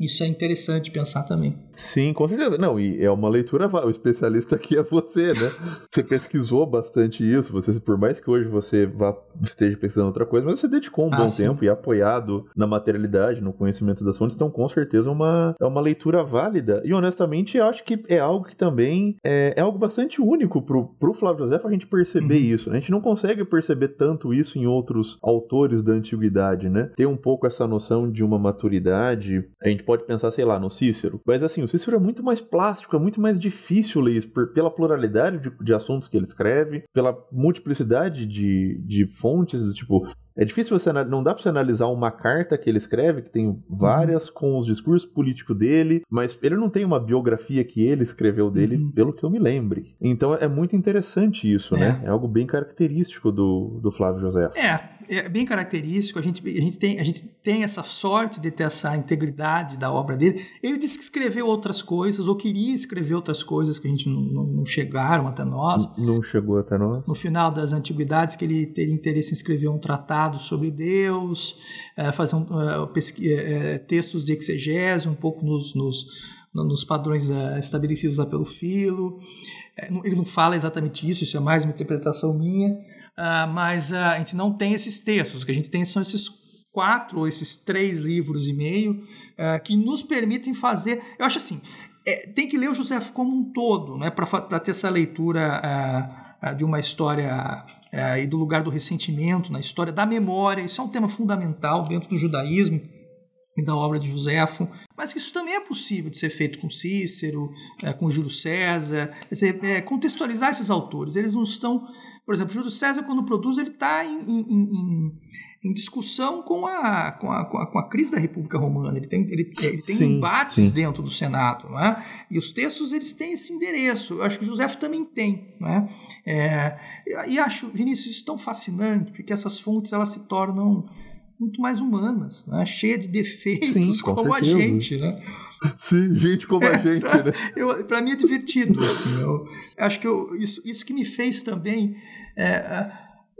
Isso é interessante pensar também. Sim, com certeza. Não, e é uma leitura. O especialista aqui é você, né? Você pesquisou bastante isso. Você, por mais que hoje você vá, esteja pesquisando outra coisa, mas você dedicou um ah, bom sim. tempo e apoiado na materialidade, no conhecimento das fontes. Então, com certeza, uma, é uma leitura válida. E honestamente, eu acho que é algo que também é, é algo bastante único pro, pro Flávio José a gente perceber uhum. isso. Né? A gente não consegue perceber tanto isso em outros autores da antiguidade, né? Ter um pouco essa noção de uma maturidade. A gente pode pensar, sei lá, no Cícero. Mas assim, o Cícero é muito mais plástico, é muito mais difícil ler isso, por, pela pluralidade de, de, assuntos que ele escreve, pela multiplicidade de, de fontes, do tipo, é difícil você não dá para você analisar uma carta que ele escreve que tem várias uhum. com os discursos políticos dele, mas ele não tem uma biografia que ele escreveu dele, uhum. pelo que eu me lembre. Então é muito interessante isso, né? é. né? É algo bem característico do, do Flávio José. É, é bem característico. A gente, a gente tem a gente tem essa sorte de ter essa integridade da obra dele. Ele disse que escreveu outras coisas ou queria escrever outras coisas que a gente não, não, não chegaram até nós. Não chegou até nós. No final das antiguidades que ele teria interesse em escrever um tratado sobre Deus, é, fazer um, é, textos de exegese um pouco nos, nos, nos padrões estabelecidos lá pelo Filo. ele não fala exatamente isso, isso é mais uma interpretação minha, ah, mas a gente não tem esses textos, o que a gente tem são esses quatro ou esses três livros e meio que nos permitem fazer. Eu acho assim, é, tem que ler o José como um todo, né, para ter essa leitura de uma história e do lugar do ressentimento, na história da memória. Isso é um tema fundamental dentro do judaísmo e da obra de Joséfo, mas isso também é possível de ser feito com Cícero, é, com Júlio César, quer dizer, é, contextualizar esses autores. Eles não estão, por exemplo, Júlio César quando produz ele está em, em, em, discussão com a, com a, com a, com a crise da República Romana. Ele tem, ele, ele tem sim, embates sim. dentro do Senado, não é? E os textos eles têm esse endereço. Eu acho que o José também tem, não é? é e acho, Vinícius, isso tão fascinante, porque essas fontes elas se tornam muito mais humanas, né? cheia de defeitos sim, como certeza. a gente, né? Sim, gente como a gente, é, né? Para mim é divertido, assim. Eu, acho que eu, isso, isso que me fez também é, é,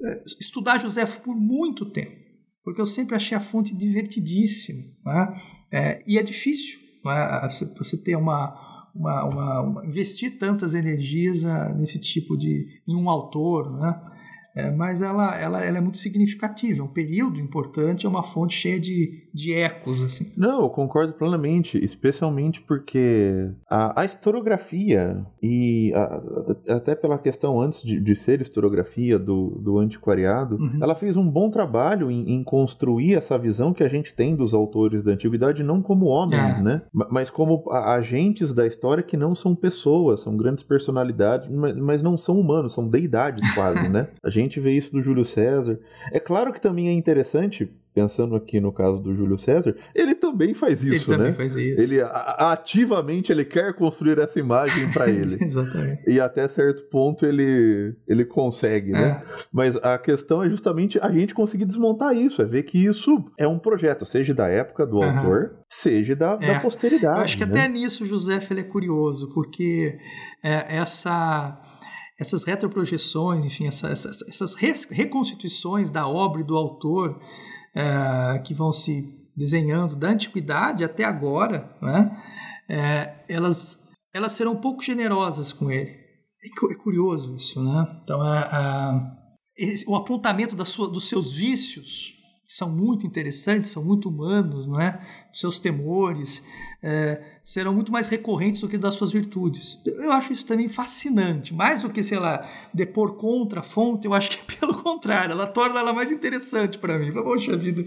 é estudar José por muito tempo, porque eu sempre achei a fonte divertidíssima, né? É, e é difícil né? você ter uma, uma, uma, uma, investir tantas energias uh, nesse tipo de em um autor, né? É, mas ela, ela, ela é muito significativa, é um período importante, é uma fonte cheia de, de ecos. Assim. Não, eu concordo plenamente, especialmente porque a, a historiografia, e a, até pela questão antes de, de ser historiografia do, do antiquariado, uhum. ela fez um bom trabalho em, em, construir essa visão que a gente tem dos autores da antiguidade, não como homens, é. né? mas como agentes da história que não são pessoas, são grandes personalidades, mas, mas não são humanos, são deidades quase, [laughs] né? A gente gente vê isso do Júlio César. É claro que também é interessante, pensando aqui no caso do Júlio César, ele também faz isso, ele né? Também faz isso. Ele ativamente ele quer construir essa imagem para ele. [laughs] Exatamente. E até certo ponto ele ele consegue, né? é. né? Mas a questão é justamente a gente conseguir desmontar isso, é ver que isso é um projeto, seja da época do uhum. autor, seja da, é. da posteridade. Eu acho que né? até nisso o José ele é curioso, porque é, essa essas retroprojeções, enfim, essa, essas, essas reconstituições da obra e do autor é, que vão se desenhando da antiguidade até agora, né, é, elas, elas serão um pouco generosas com ele. É, é curioso isso, né? Então, a, a, o apontamento sua, dos seus vícios são muito interessantes, são muito humanos, não é? Seus temores é, serão muito mais recorrentes do que das suas virtudes. Eu acho isso também fascinante. Mais do que, sei lá, depor contra a fonte, eu acho que [laughs] pelo contrário, ela torna ela mais interessante para mim. Poxa vida.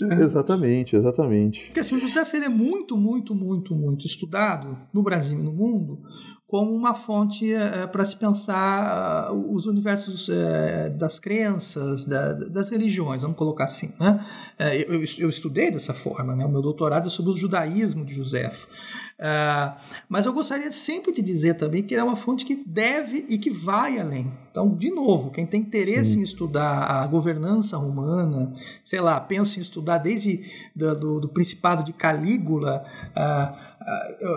É. Exatamente, exatamente. Porque assim, o José Feira é muito, muito, muito, muito estudado no Brasil e no mundo como uma fonte é, para se pensar uh, os universos é, das crenças, da, das religiões, vamos colocar assim. Né? É, eu, eu, estudei dessa forma, né? o meu doutorado é sobre o judaísmo de José. mas eu gostaria sempre de dizer também que é uma fonte que deve e que vai além. Então, de novo, quem tem interesse Sim. em estudar a governança romana, sei lá, pensa em estudar desde do, do, do Principado de Calígula. Uh,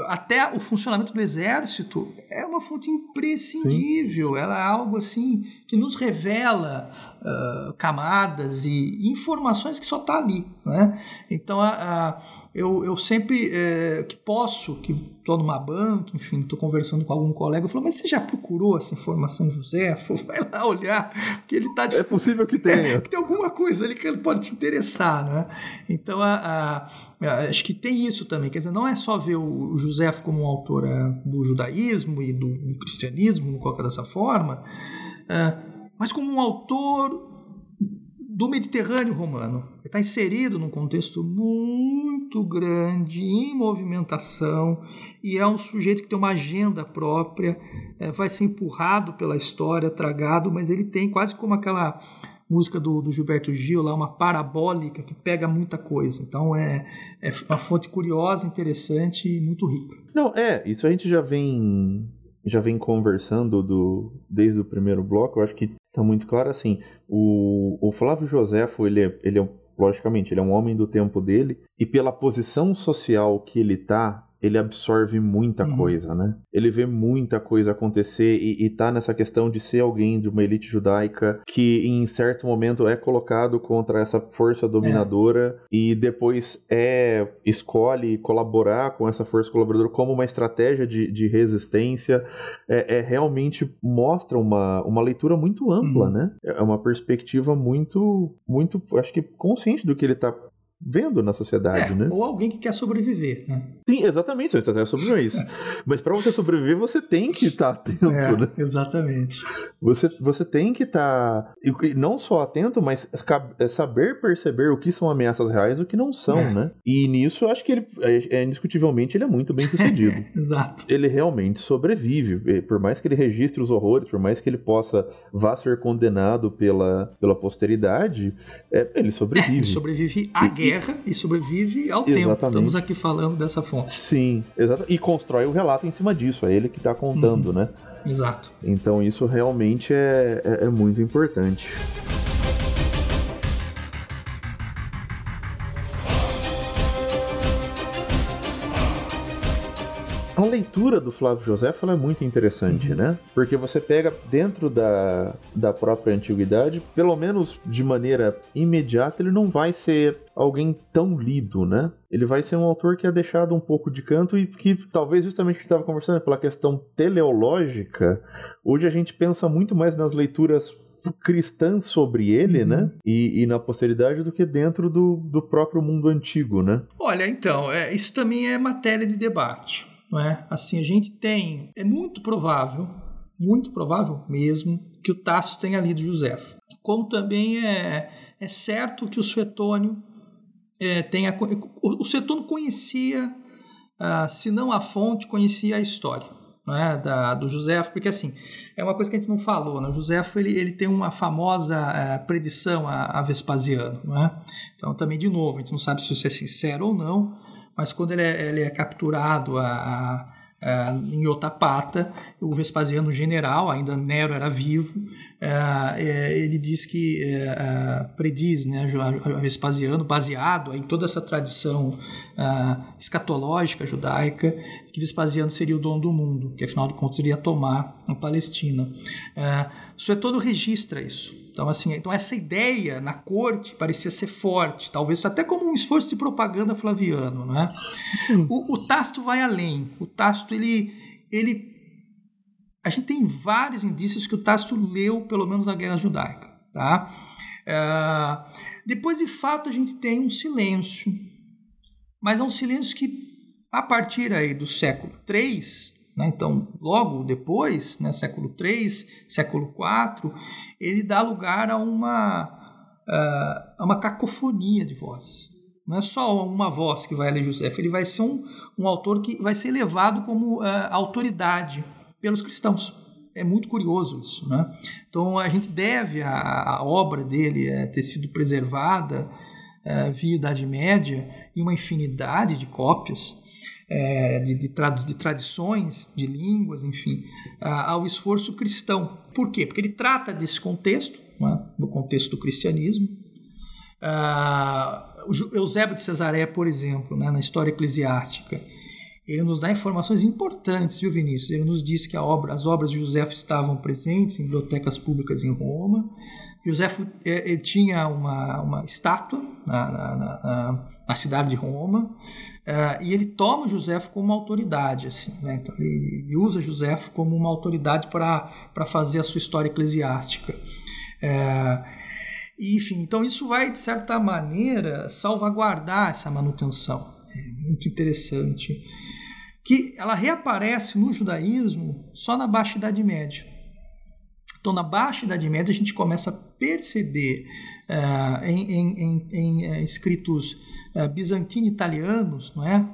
até o funcionamento do exército é uma fonte imprescindível. Sim. Ela é algo assim que nos revela uh, camadas e informações que só está ali. Né? Então, a, a, eu, eu sempre é, que posso, que estou numa banca, enfim, estou conversando com algum colega, eu falo, mas você já procurou essa informação José? [laughs] Vai lá olhar, que ele está... É possível que tenha. [laughs] É, que tem alguma coisa ali que pode te interessar, né? Então, a, a, acho que tem isso também, quer dizer, não é só ver o, o José como um autor é, do judaísmo e do, do cristianismo, colocar dessa forma, é, mas como um autor do Mediterrâneo romano. Ele está inserido num contexto muito grande, em movimentação, e é um sujeito que tem uma agenda própria, é, vai ser empurrado pela história, tragado, mas ele tem quase como aquela música do, do, Gilberto Gil, lá, uma parabólica que pega muita coisa. Então é, é uma fonte curiosa, interessante e muito rica. Não, é, isso a gente já vem já vem conversando do, desde o primeiro bloco, eu acho que está muito claro assim. O, o Flávio Joséfo, ele é, ele é, logicamente, ele é um homem do tempo dele, e pela posição social que ele está ele absorve muita uhum. coisa, né? Ele vê muita coisa acontecer e, e tá nessa questão de ser alguém de uma elite judaica que em certo momento é colocado contra essa força dominadora é. e depois é escolhe colaborar com essa força colaboradora como uma estratégia de, de resistência. É, é, realmente mostra uma, uma leitura muito ampla, uhum. né? É uma perspectiva muito, muito, acho que consciente do que ele tá vendo na sociedade, é, né? Ou alguém que quer sobreviver, né? Sim, exatamente, você até sobre isso. [laughs] Mas para você sobreviver, você tem que estar tá atento, é, né? Exatamente. Você, você tem que estar. Tá, e não só atento, mas é saber perceber o que são ameaças reais e o que não são, é. né? E nisso, eu acho que ele, é, é indiscutivelmente, ele é muito bem sucedido. [laughs] Exato. Ele realmente sobrevive. Por mais que ele registre os horrores, por mais que ele possa vá ser condenado pela, pela posteridade, é, ele sobrevive. ele sobrevive à e, guerra e, sobrevive ao exatamente. tempo. Estamos aqui falando dessa Sim, exato. E constrói o relato em cima disso. É ele que está contando, uhum. né? Exato. Então isso realmente é, é, é muito importante. A leitura do Flávio José é muito interessante, uhum. né? Porque você pega dentro da, da própria antiguidade, pelo menos de maneira imediata, ele não vai ser alguém tão lido, né? Ele vai ser um autor que é deixado um pouco de canto e que talvez justamente que estava conversando pela questão teleológica, hoje a gente pensa muito mais nas leituras cristãs sobre ele, uhum. né? E, e, na posteridade do que dentro do, do próprio mundo antigo, né? Olha, então, é, isso também é matéria de debate. Não é? Assim, a gente tem. É muito provável, muito provável mesmo, que o Tácito tenha lido José. Como também é, é certo que o Suetônio é, tenha. O, o Suetônio conhecia, ah, se não a fonte, conhecia a história. É, da, do José, porque assim, é uma coisa que a gente não falou, né? o ele, ele tem uma famosa é, predição a, a Vespasiano, é? então também de novo, a gente não sabe se isso é sincero ou não, mas quando ele é, ele é capturado a, a, a, em Otapata, o Vespasiano general, ainda Nero era vivo, é, ele diz que é, prediz né, a Vespasiano, baseado em toda essa tradição escatológica judaica, que Vespasiano seria o dono do mundo, que afinal de contas iria tomar a Palestina. É todo registra isso. Então, assim, então essa ideia na corte parecia ser forte, talvez até como um esforço de propaganda flaviano, né? O, o Tácito vai além. O Tácito, ele, ele... A gente tem vários indícios que o Tácito leu, pelo menos, a Guerra Judaica, tá? É, depois, de fato, a gente tem um silêncio, mas é um silêncio que, a partir aí do século III, né? Então, logo depois, né, século III, século IV, ele dá lugar a uma, a uma cacofonia de vozes. Não é só uma voz que vai ler José, ele vai ser um, um autor que vai ser levado como uh, autoridade pelos cristãos. É muito curioso isso. Né? Então, a gente deve a, a obra dele uh, ter sido preservada uh, via Idade Média em uma infinidade de cópias é, de, de, trad de, tradições, de línguas, enfim, ao esforço cristão. Por quê? Porque ele trata desse contexto, é? no contexto do cristianismo. Ah, Eusébio de Cesaré, por exemplo, né, na história eclesiástica, ele nos dá informações importantes, viu, Vinícius? Ele nos diz que obra, as obras de José estavam presentes em bibliotecas públicas em Roma. José é, tinha uma, uma estátua na, na, na, na cidade de Roma. Uh, e ele toma José como uma autoridade, assim, né? então ele, ele, usa José como uma autoridade para fazer a sua história eclesiástica. É, enfim, então isso vai, de certa maneira, salvaguardar essa manutenção. É muito interessante. Que ela reaparece no judaísmo só na Baixa Idade Média. Então, na Baixa Idade Média, a gente começa a perceber uh, em, em, em, em uh, escritos uh, bizantino-italianos, não é?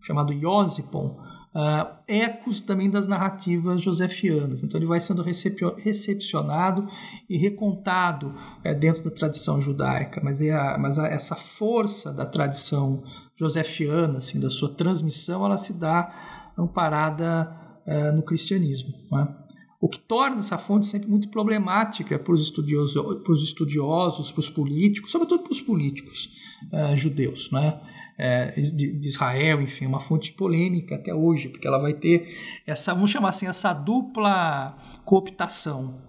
chamado Iosipon, uh, ecos também das narrativas josefianas. Então ele vai sendo recepcionado e recontado dentro da tradição judaica, mas, é a, mas a, essa força da tradição josefiana, assim, da sua transmissão, ela se dá amparada no cristianismo. É? O que torna essa fonte sempre muito problemática para os estudiosos, para os estudiosos, para os políticos, sobretudo para os políticos uh, judeus, né? É, de, Israel, enfim, uma fonte polêmica até hoje, porque ela vai ter essa, vamos chamar assim, essa dupla cooptação.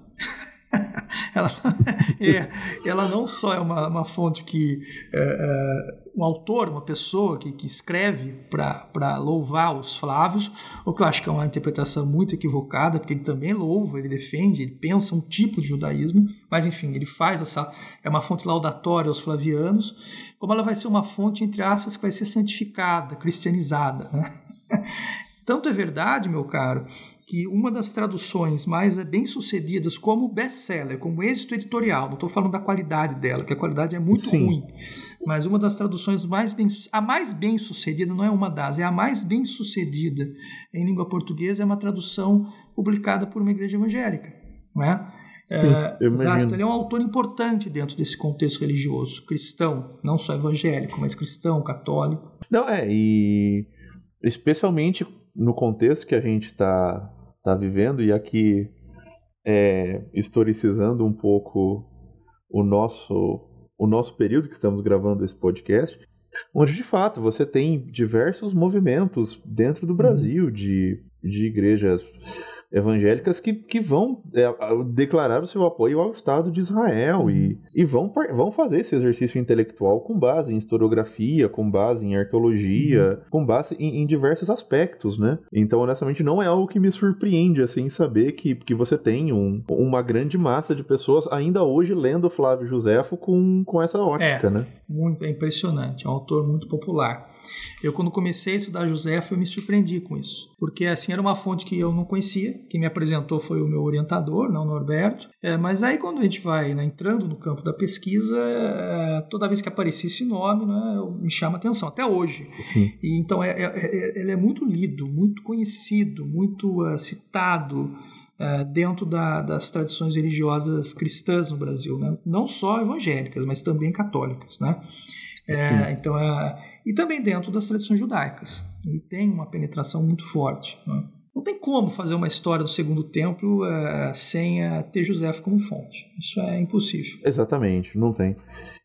[laughs] ela, [laughs] é, ela não só é uma, uma fonte que é, é um autor, uma pessoa que, que escreve para louvar os Flávios, o que eu acho que é uma interpretação muito equivocada, porque ele também louva, ele defende, ele pensa um tipo de judaísmo, mas enfim, ele faz essa. É uma fonte laudatória aos flavianos, como ela vai ser uma fonte, entre aspas, que vai ser santificada, cristianizada. Né? [laughs] Tanto é verdade, meu caro, que uma das traduções mais bem-sucedidas como best-seller, como êxito editorial, não estou falando da qualidade dela, que a qualidade é muito Sim. ruim, mas uma das traduções mais bem a mais bem-sucedida, não é uma das, é a mais bem-sucedida em língua portuguesa, é uma tradução publicada por uma igreja evangélica, não é? Sim, é, exato, ele é um autor importante dentro desse contexto religioso, cristão, não só evangélico, mas cristão, católico. Não, é, e especialmente no contexto que a gente está está vivendo, e aqui é, historicizando um pouco o nosso, o nosso período que estamos gravando esse podcast, onde de fato você tem diversos movimentos dentro do uhum. Brasil de, de igrejas evangélicas que, que vão é, declarar o seu apoio ao Estado de Israel e, e vão, vão fazer esse exercício intelectual com base em historiografia, com base em arqueologia, uhum. com base em, em, diversos aspectos, né? Então, honestamente, não é algo que me surpreende, assim, saber que, que você tem um, uma grande massa de pessoas ainda hoje lendo Flávio Josefo com, com essa ótica, é, né? Muito, é impressionante, é um autor muito popular. Eu, quando comecei a estudar José, eu me surpreendi com isso, porque assim era uma fonte que eu não conhecia. Quem me apresentou foi o meu orientador, não o Norberto. É, mas aí, quando a gente vai né, entrando no campo da pesquisa, é, toda vez que aparecia esse nome, né, me chama atenção, até hoje. Sim. E, então, é, é, é, ele é muito lido, muito conhecido, muito uh, citado. Uh, dentro da, das tradições religiosas cristãs no Brasil, né? não só evangélicas, mas também católicas. Né? É, então, é, e também dentro das tradições judaicas. Ele tem uma penetração muito forte. Né? Não tem como fazer uma história do Segundo Templo é, sem é, ter José como fonte. Isso é impossível. Exatamente, não tem.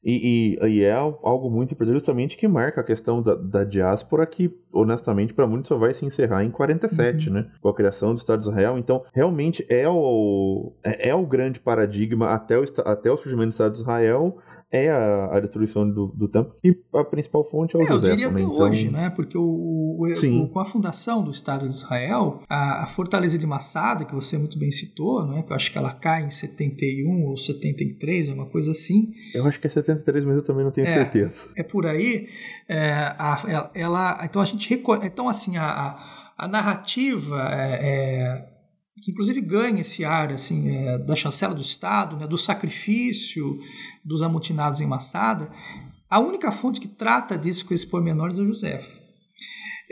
E, e, e, é algo muito importante, justamente que marca a questão da, da diáspora, que, honestamente, para muitos só vai se encerrar em 47, uhum. né? Com a criação do Estado de Israel. Então, realmente é o, é, é o grande paradigma até o, até o surgimento do Estado de Israel é a, a destruição do, do templo e a principal fonte é o é, José. Eu diria até então... hoje, né? Porque o, o, o, com a fundação do Estado de Israel, a, a, fortaleza de Massada, que você muito bem citou, né? que eu acho que ela cai em 71 ou 73, é uma coisa assim. Eu acho que é 73, mas eu também não tenho é, certeza. É por aí. É, a, ela, então a gente. Então, assim, a, a narrativa é, é que inclusive ganha esse ar assim, é, da chancela do Estado, né, do sacrifício dos amotinados em Massada, a única fonte que trata disso com esses pormenores é o José.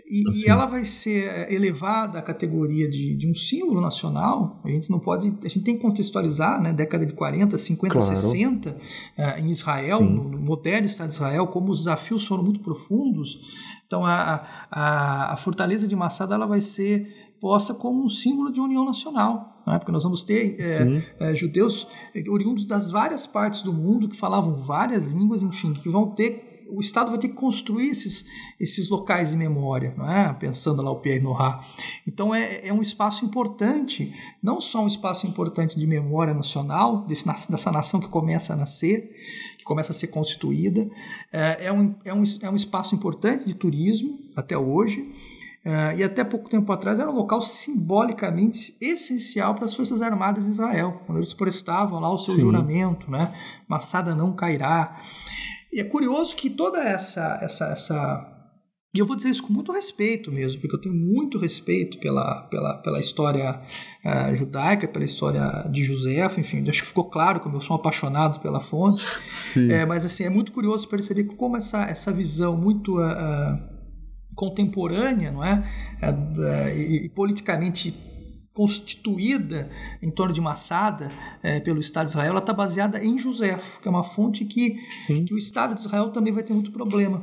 E, e, ela vai ser é, elevada à categoria de, de, um símbolo nacional. A gente não pode. A gente tem que contextualizar, né? Década de 40, 50, claro. 60, uh, em Israel, no, no, moderno Estado de Israel, como os desafios foram muito profundos. Então, a, a, a fortaleza de Massada ela vai ser posta como um símbolo de união nacional. Né? Porque nós vamos ter é, é, judeus oriundos das várias partes do mundo que falavam várias línguas, enfim, que vão ter o Estado vai ter que construir esses, esses locais de memória, é? pensando lá o Pierre Nora. Então é, é um espaço importante, não só um espaço importante de memória nacional, desse, dessa nação que começa a nascer, que começa a ser constituída, é, é, um, é, um, é um espaço importante de turismo até hoje, Uh, e até pouco tempo atrás era um local simbolicamente essencial para as Forças Armadas de Israel, quando eles prestavam lá o seu Sim. juramento, né? Massada não cairá. E é curioso que toda essa, essa, essa e eu vou dizer isso com muito respeito mesmo, porque eu tenho muito respeito pela, pela, pela história uh, judaica, pela história de José, enfim, acho que ficou claro como eu sou apaixonado pela fonte. É, mas assim, é muito curioso perceber como essa, essa visão muito uh, contemporânea, não é? é, é e, e politicamente constituída em torno de Massada é, pelo Estado de Israel, ela está baseada em José, que é uma fonte que, que o Estado de Israel também vai ter muito problema.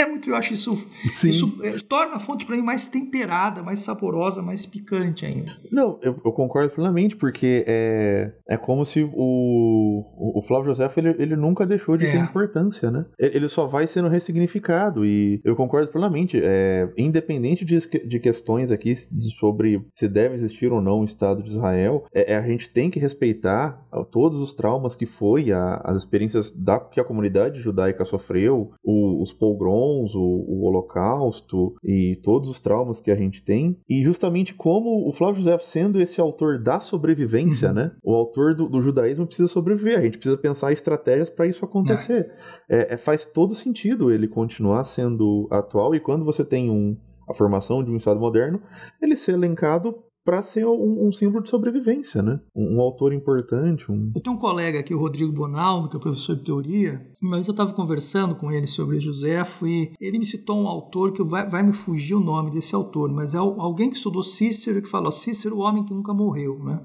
É muito, eu acho isso. Sim. Isso é, torna a fonte para mim mais temperada, mais saborosa, mais picante ainda. Não, eu, eu concordo plenamente, porque é, é como se o, o Flávio José ele, ele nunca deixou de é. ter importância, né? Ele só vai sendo ressignificado. E eu concordo plenamente. É, independente de, de questões aqui sobre se deve existir ou não o Estado de Israel, é, é a gente tem que respeitar todos os traumas que foi, a, as experiências da, que a comunidade judaica sofreu, o, os pogroms, o, o, holocausto e todos os traumas que a gente tem. E justamente como o Flávio José, sendo esse autor da sobrevivência, uhum. né? O autor do, do, judaísmo precisa sobreviver, a gente precisa pensar estratégias para isso acontecer. É. É, faz todo sentido ele continuar sendo atual e quando você tem um, a formação de um Estado moderno, ele ser elencado para ser um, um, símbolo de sobrevivência, né? Um, um, autor importante. Um... Eu tenho um colega aqui, o Rodrigo Bonaldo, que é professor de teoria, mas eu estava conversando com ele sobre Josefo e ele me citou um autor que vai, vai me fugir o nome desse autor, mas é alguém que estudou Cícero que falou Cícero, o homem que nunca morreu, né?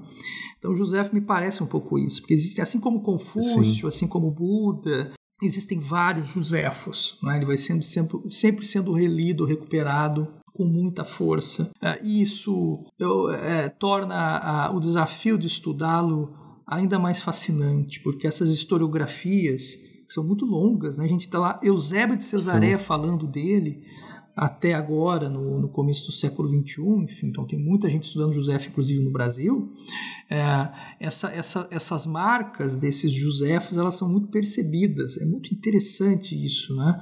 Então José me parece um pouco isso, porque existe, assim como Confúcio, Sim. assim como Buda, existem vários Josefos, né? ele vai sendo sempre, sempre sendo relido, recuperado com muita força. É, isso eu, é, torna a, o desafio de estudá-lo ainda mais fascinante, porque essas historiografias são muito longas, né? a gente está lá, Eusébio de Cesaré Sim. falando dele, até agora, no, no, começo do século XXI, enfim, então tem muita gente estudando José, inclusive no Brasil, é, essa, essa, essas marcas desses Josefos, elas são muito percebidas, é muito interessante isso, né?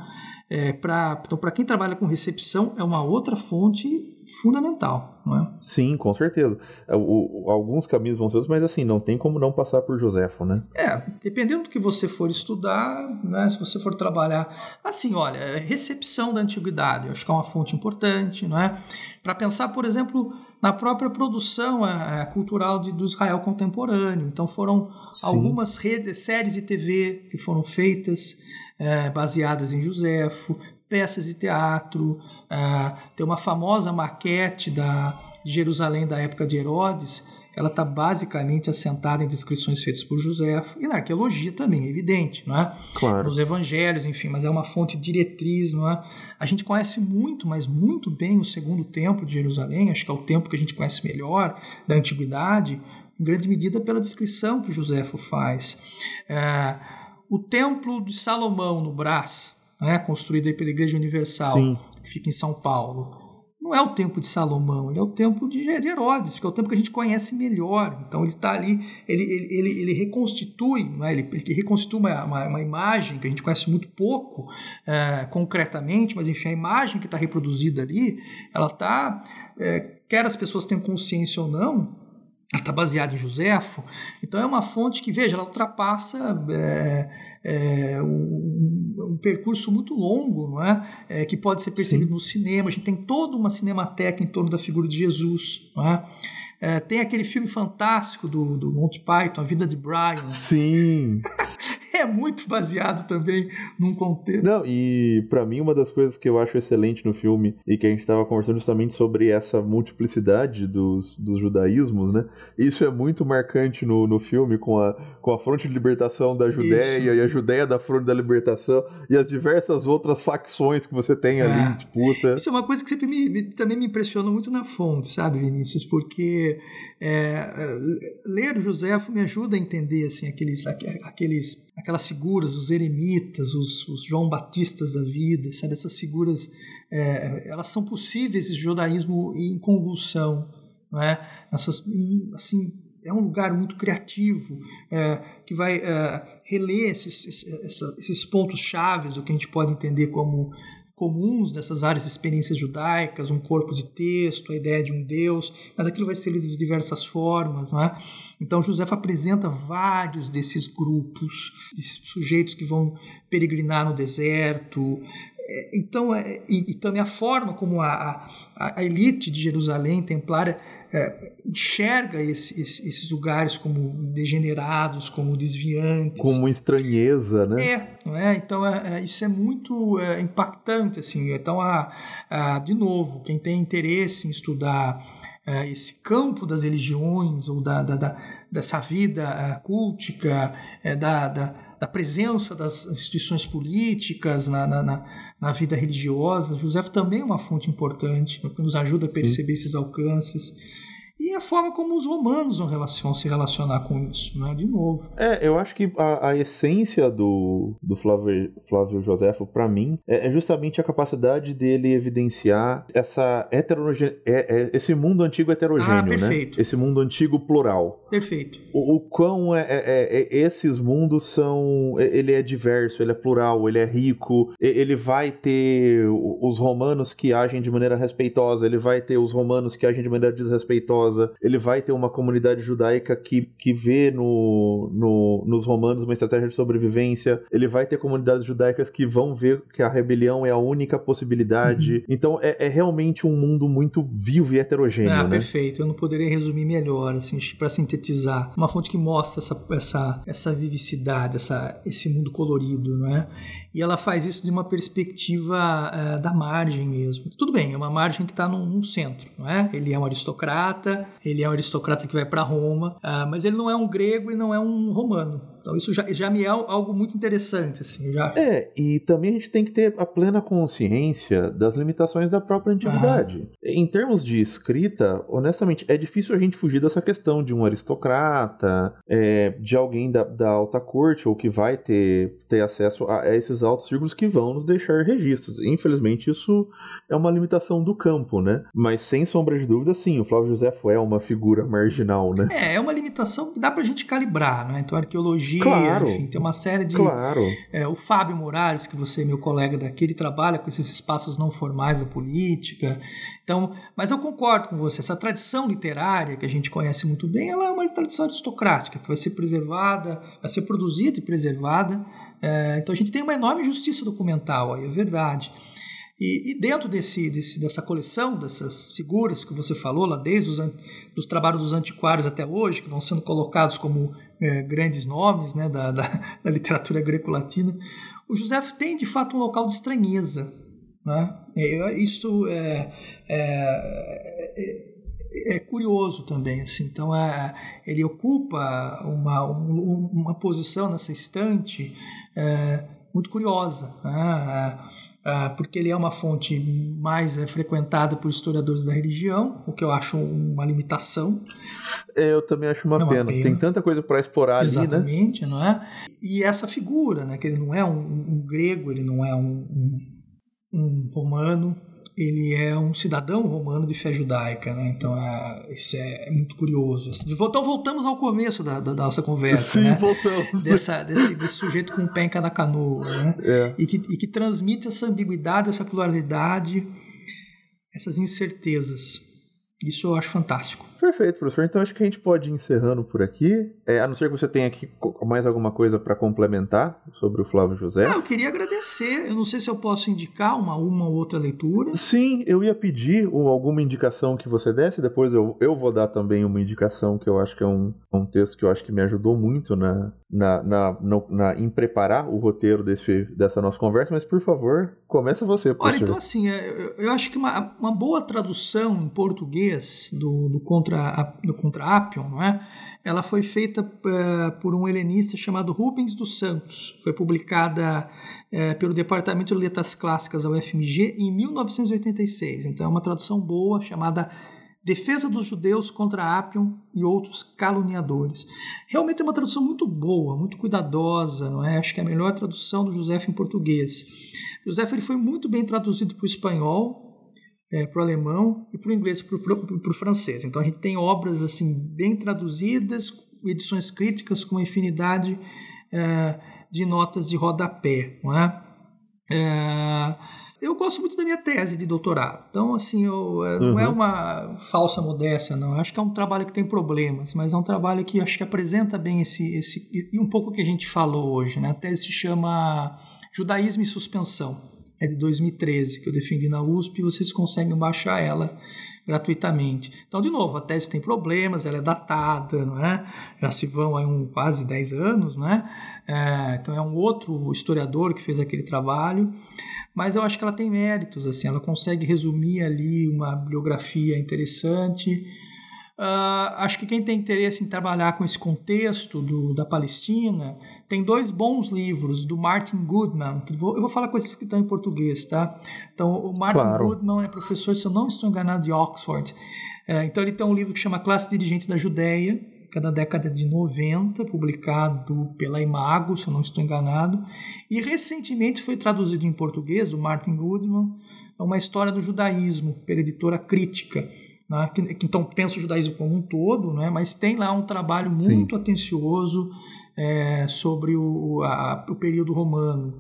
É, pra, então, para quem trabalha com recepção, é uma outra fonte fundamental, não é? Sim, com certeza. É, o, alguns caminhos vão ser outros, mas assim, não tem como não passar por Josefo, né? É, dependendo do que você for estudar, né, se você for trabalhar. Assim, olha, é, recepção da antiguidade, acho que é uma fonte importante, não é? Para pensar, por exemplo, na própria produção é, cultural de, do Israel contemporâneo. Então, foram Sim. algumas redes, séries de TV que foram feitas é, baseadas em Josefo, peças de teatro, uh, tem uma famosa maquete da, de Jerusalém da época de Herodes, ela está basicamente assentada em descrições feitas por Josefo, e na arqueologia também, é evidente, não é? Claro. Nos evangelhos, enfim, mas é uma fonte diretriz, não é? A gente conhece muito, mas muito bem o segundo templo de Jerusalém, acho que é o templo que a gente conhece melhor da antiguidade, em grande medida pela descrição que Josefo faz. É, o templo de Salomão, no Brás, né, construído aí pela Igreja Universal, Sim. que fica em São Paulo, não é o templo de Salomão, ele é o templo de Herodes, que é o templo que a gente conhece melhor. Então ele está ali, ele, ele, ele, ele reconstitui, né? ele, ele reconstitui uma, uma, uma, imagem que a gente conhece muito pouco é, concretamente, mas enfim, a imagem que está reproduzida ali, ela está, é, quer as pessoas tenham consciência ou não, ela está baseada em Joséfo, então é uma fonte que, veja, ela ultrapassa é, é, um, um, percurso muito longo, não é? é que pode ser percebido Sim. no cinema. A gente tem toda uma cinemateca em torno da figura de Jesus, não é? É, tem aquele filme fantástico do, do Monty Python, A Vida de Brian. Sim. [laughs] [laughs] é muito baseado também num contexto. Não, e para mim uma das coisas que eu acho excelente no filme e que a gente estava conversando justamente sobre essa multiplicidade dos, dos judaísmos, né? Isso é muito marcante no, no filme com a, com a fronte de libertação da Judéia Isso. e a Judéia da fronte da libertação e as diversas outras facções que você tem ali é. em disputa. Isso é uma coisa que sempre me, me, também me impressiona muito na fonte, sabe, Vinícius? Porque é, ler Joséfo me ajuda a entender assim aqueles, aqueles aquelas figuras, os eremitas, os, os João Batistas da vida, sabe? Essas figuras, é, elas são possíveis esse judaísmo em convulsão, não é? Essas, assim, é um lugar muito criativo é, que vai é, reler esses, esses, esses pontos chaves, o que a gente pode entender como comuns dessas várias experiências judaicas, um corpo de texto, a ideia de um Deus, mas aquilo vai ser lido de diversas formas. Não é? Então, José apresenta vários desses grupos, de sujeitos que vão peregrinar no deserto. É, então, é, e, e também a forma como a, a, a elite de Jerusalém templária é, enxerga esse, esse, esses lugares como degenerados, como desviantes. Como estranheza, né? É, não é? então é, é, isso é muito é, impactante. Assim. Então, a, a, de novo, quem tem interesse em estudar é, esse campo das religiões ou da, da, da dessa vida cultica, da, da da presença das instituições políticas na, na, na, na vida religiosa. José também é uma fonte importante, que nos ajuda a perceber Sim. esses alcances e a forma como os romanos vão se relacionar com isso, né? De novo. É, eu acho que a, a essência do, do Flávio, Flávio Joséfo, para mim, é, é, justamente a capacidade dele evidenciar essa heterogênea, é, é, esse mundo antigo heterogêneo, ah, né? perfeito. né? Esse mundo antigo plural. Perfeito. O, o quão é, é, é, esses mundos são, ele é diverso, ele é plural, ele é rico, ele vai ter os romanos que agem de maneira respeitosa, ele vai ter os romanos que agem de maneira desrespeitosa religiosa, ele vai ter uma comunidade judaica que, que vê no, no, nos romanos uma estratégia de sobrevivência, ele vai ter comunidades judaicas que vão ver que a rebelião é a única possibilidade. Uhum. Então é, é, realmente um mundo muito vivo e heterogêneo. Ah, né? perfeito. Eu não poderia resumir melhor, assim, para sintetizar. Uma fonte que mostra essa, essa, essa vivicidade, essa, esse mundo colorido, não é? E ela faz isso de uma perspectiva uh, da margem mesmo. Tudo bem, é uma margem que está num, num, centro, não é? Ele é um aristocrata, ele é um aristocrata que vai para Roma, uh, mas ele não é um grego e não é um romano. Então isso já, já me é algo muito interessante, assim. Já... É, e também a gente tem que ter a plena consciência das limitações da própria antiguidade. Ah. Em termos de escrita, honestamente, é difícil a gente fugir dessa questão de um aristocrata, é, de alguém da, da, alta corte, ou que vai ter, ter acesso a, a esses altos círculos que vão nos deixar registros. Infelizmente, isso é uma limitação do campo, né? Mas sem sombra de dúvida, sim, o Flávio José é uma figura marginal, né? É, é uma limitação que dá pra gente calibrar, né? Então a claro, enfim, tem uma série de. Claro. É, o Fábio Morales, que você é meu colega daqui, ele trabalha com esses espaços não formais da política. Então, mas eu concordo com você, essa tradição literária que a gente conhece muito bem, ela é uma tradição aristocrática, que vai ser preservada, vai ser produzida e preservada. É, então a gente tem uma enorme justiça documental aí, é verdade. E, e, dentro desse, desse, dessa coleção, dessas figuras que você falou, lá desde os dos trabalhos dos antiquários até hoje, que vão sendo colocados como é, grandes nomes né, da, da, [laughs] da literatura greco-latina, o José tem de fato um local de estranheza. Né? Isso é, é, é, é, curioso também. Assim. Então, é, ele ocupa uma, um, uma posição nessa estante é, muito curiosa. Né? Ah, porque ele é uma fonte mais é, frequentada por historiadores da religião, o que eu acho uma limitação. É, eu também acho uma, é uma pena. pena. Tem tanta coisa para explorar Exatamente, ali, né? não é? E essa figura, né, que ele não é um, um grego, ele não é um, um, um romano, ele é um cidadão romano de fé judaica, né? Então é, isso é, é muito curioso. Então voltamos ao começo da, da, da nossa conversa, Sim, né? voltamos. Dessa, desse, desse sujeito com o pé em cada canoa, né? É. E, que, e que transmite essa ambiguidade, essa pluralidade, essas incertezas. Isso eu acho fantástico. Perfeito, professor. Então acho que a gente pode ir encerrando por aqui. É, a não ser que você tenha aqui mais alguma coisa para complementar sobre o Flávio José. Ah, eu queria agradecer. Eu não sei se eu posso indicar uma, uma ou outra leitura. Sim, eu ia pedir alguma indicação que você desse. Depois eu, eu vou dar também uma indicação que eu acho que é um, um texto que eu acho que me ajudou muito na, na, na, na, em preparar o roteiro desse, dessa nossa conversa. Mas por favor, começa você, professor. Olha, então assim, é, eu, eu acho que uma, uma boa tradução em português do, do contra contra, contra Appion, não é? Ela foi feita uh, por um helenista chamado Rubens dos Santos. Foi publicada uh, pelo Departamento de Letras Clássicas da UFMG em 1986. Então é uma tradução boa chamada Defesa dos Judeus contra Appion e outros caluniadores. Realmente é uma tradução muito boa, muito cuidadosa, não é? Acho que é a melhor tradução do José em português. José ele foi muito bem traduzido para o espanhol, é, para o alemão e para o inglês para o francês. Então a gente tem obras assim bem traduzidas, edições críticas com uma infinidade é, de notas de rodapé. Não é? é? eu gosto muito da minha tese de doutorado. Então, assim, eu, é, não é uhum. uma falsa modéstia, não. Eu acho que é um trabalho que tem problemas, mas é um trabalho que acho que apresenta bem esse, esse e um pouco o que a gente falou hoje. Né? A tese se chama Judaísmo e Suspensão é de 2013, que eu defendi na USP, e vocês conseguem baixar ela gratuitamente. Então, de novo, a tese tem problemas, ela é datada, não é? Já se vão aí um, quase 10 anos, não é? é? Então, é um outro historiador que fez aquele trabalho, mas eu acho que ela tem méritos, assim, ela consegue resumir ali uma bibliografia interessante, Uh, acho que quem tem interesse em trabalhar com esse contexto do, da Palestina tem dois bons livros do Martin Goodman. Que vou, eu vou falar coisas que estão em português, tá? Então, o Martin claro. Goodman é professor, se eu não estou enganado, de Oxford. Uh, então, ele tem um livro que chama Classe Dirigente da Judeia, que é da década de 90, publicado pela Imago, se eu não estou enganado. E recentemente foi traduzido em português, do Martin Goodman, uma história do judaísmo, pela editora Crítica né, que, que, então pensa o judaísmo como um todo, né, mas tem lá um trabalho muito Sim. atencioso é, sobre o, a, o período romano.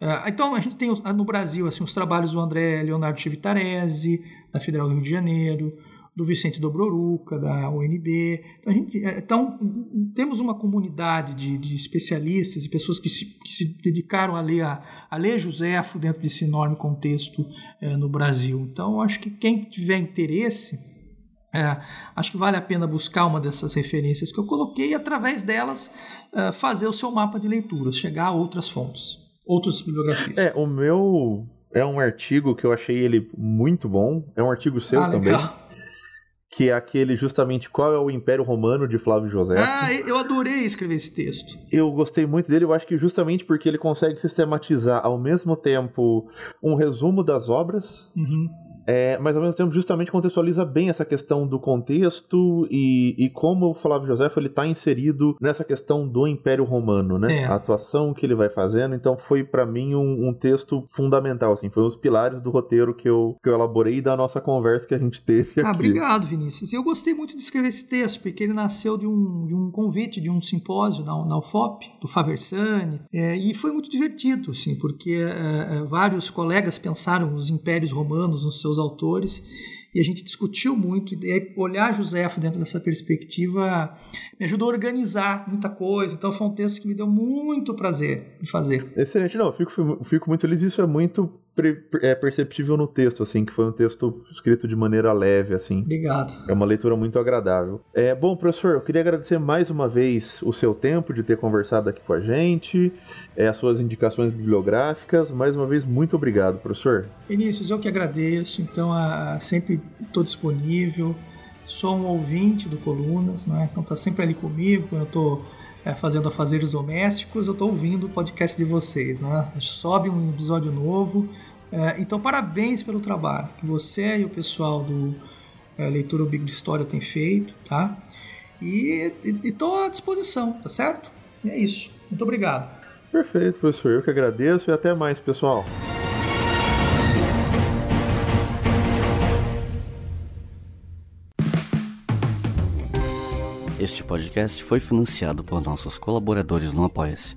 É, então a gente tem no Brasil assim, os trabalhos do André Leonardo Chivitarese, da Federal do Rio de Janeiro, do Vicente Dobroruca, da UNB. Então, gente, é, então temos uma comunidade de, de, especialistas e pessoas que se, que se dedicaram a ler, a, a ler Joséfo dentro desse enorme contexto é, no Brasil. Então, acho que quem tiver interesse, é, acho que vale a pena buscar uma dessas referências que eu coloquei e, através delas, é, fazer o seu mapa de leituras, chegar a outras fontes, outras bibliografias. É, o meu é um artigo que eu achei ele muito bom. É um artigo seu ah, também. Legal que é aquele justamente qual é o Império Romano de Flávio José. Ah, eu adorei escrever esse texto. Eu gostei muito dele, eu acho que justamente porque ele consegue sistematizar ao mesmo tempo um resumo das obras. Uhum é, mas ao mesmo tempo justamente contextualiza bem essa questão do contexto e, e como o Flávio José ele está inserido nessa questão do Império Romano, né? É. A atuação que ele vai fazendo. Então foi para mim um, um, texto fundamental, assim, foi um dos pilares do roteiro que eu, que eu elaborei da nossa conversa que a gente teve ah, aqui. Ah, obrigado, Vinícius. Eu gostei muito de escrever esse texto porque ele nasceu de um, de um convite de um simpósio na, na UFOP do Faversani é, e foi muito divertido, assim, porque é, é vários colegas pensaram os impérios romanos nos seus autores e a gente discutiu muito, e olhar Joséfo dentro dessa perspectiva me ajudou a organizar muita coisa. Então foi um texto que me deu muito prazer de fazer. Excelente, não, fico, fico muito feliz. Isso é muito é perceptível no texto, assim, que foi um texto escrito de maneira leve, assim. Obrigado. É uma leitura muito agradável. É, bom, professor, eu queria agradecer mais uma vez o seu tempo de ter conversado aqui com a gente, é, as suas indicações bibliográficas. Mais uma vez, muito obrigado, professor. Vinícius, eu que agradeço. Então, a, sempre estou disponível. Sou um ouvinte do Colunas, né? Então tá sempre ali comigo quando eu estou é, fazendo afazeres domésticos, eu estou ouvindo o podcast de vocês, né? Sobe um episódio novo. É, então, parabéns pelo trabalho que você e o pessoal do é, Leitura Big História têm feito, tá? E estou à disposição, tá certo? E é isso. Muito obrigado. Perfeito, professor. Eu que agradeço e até mais, pessoal. Este podcast foi financiado por nossos colaboradores no Apoia-se.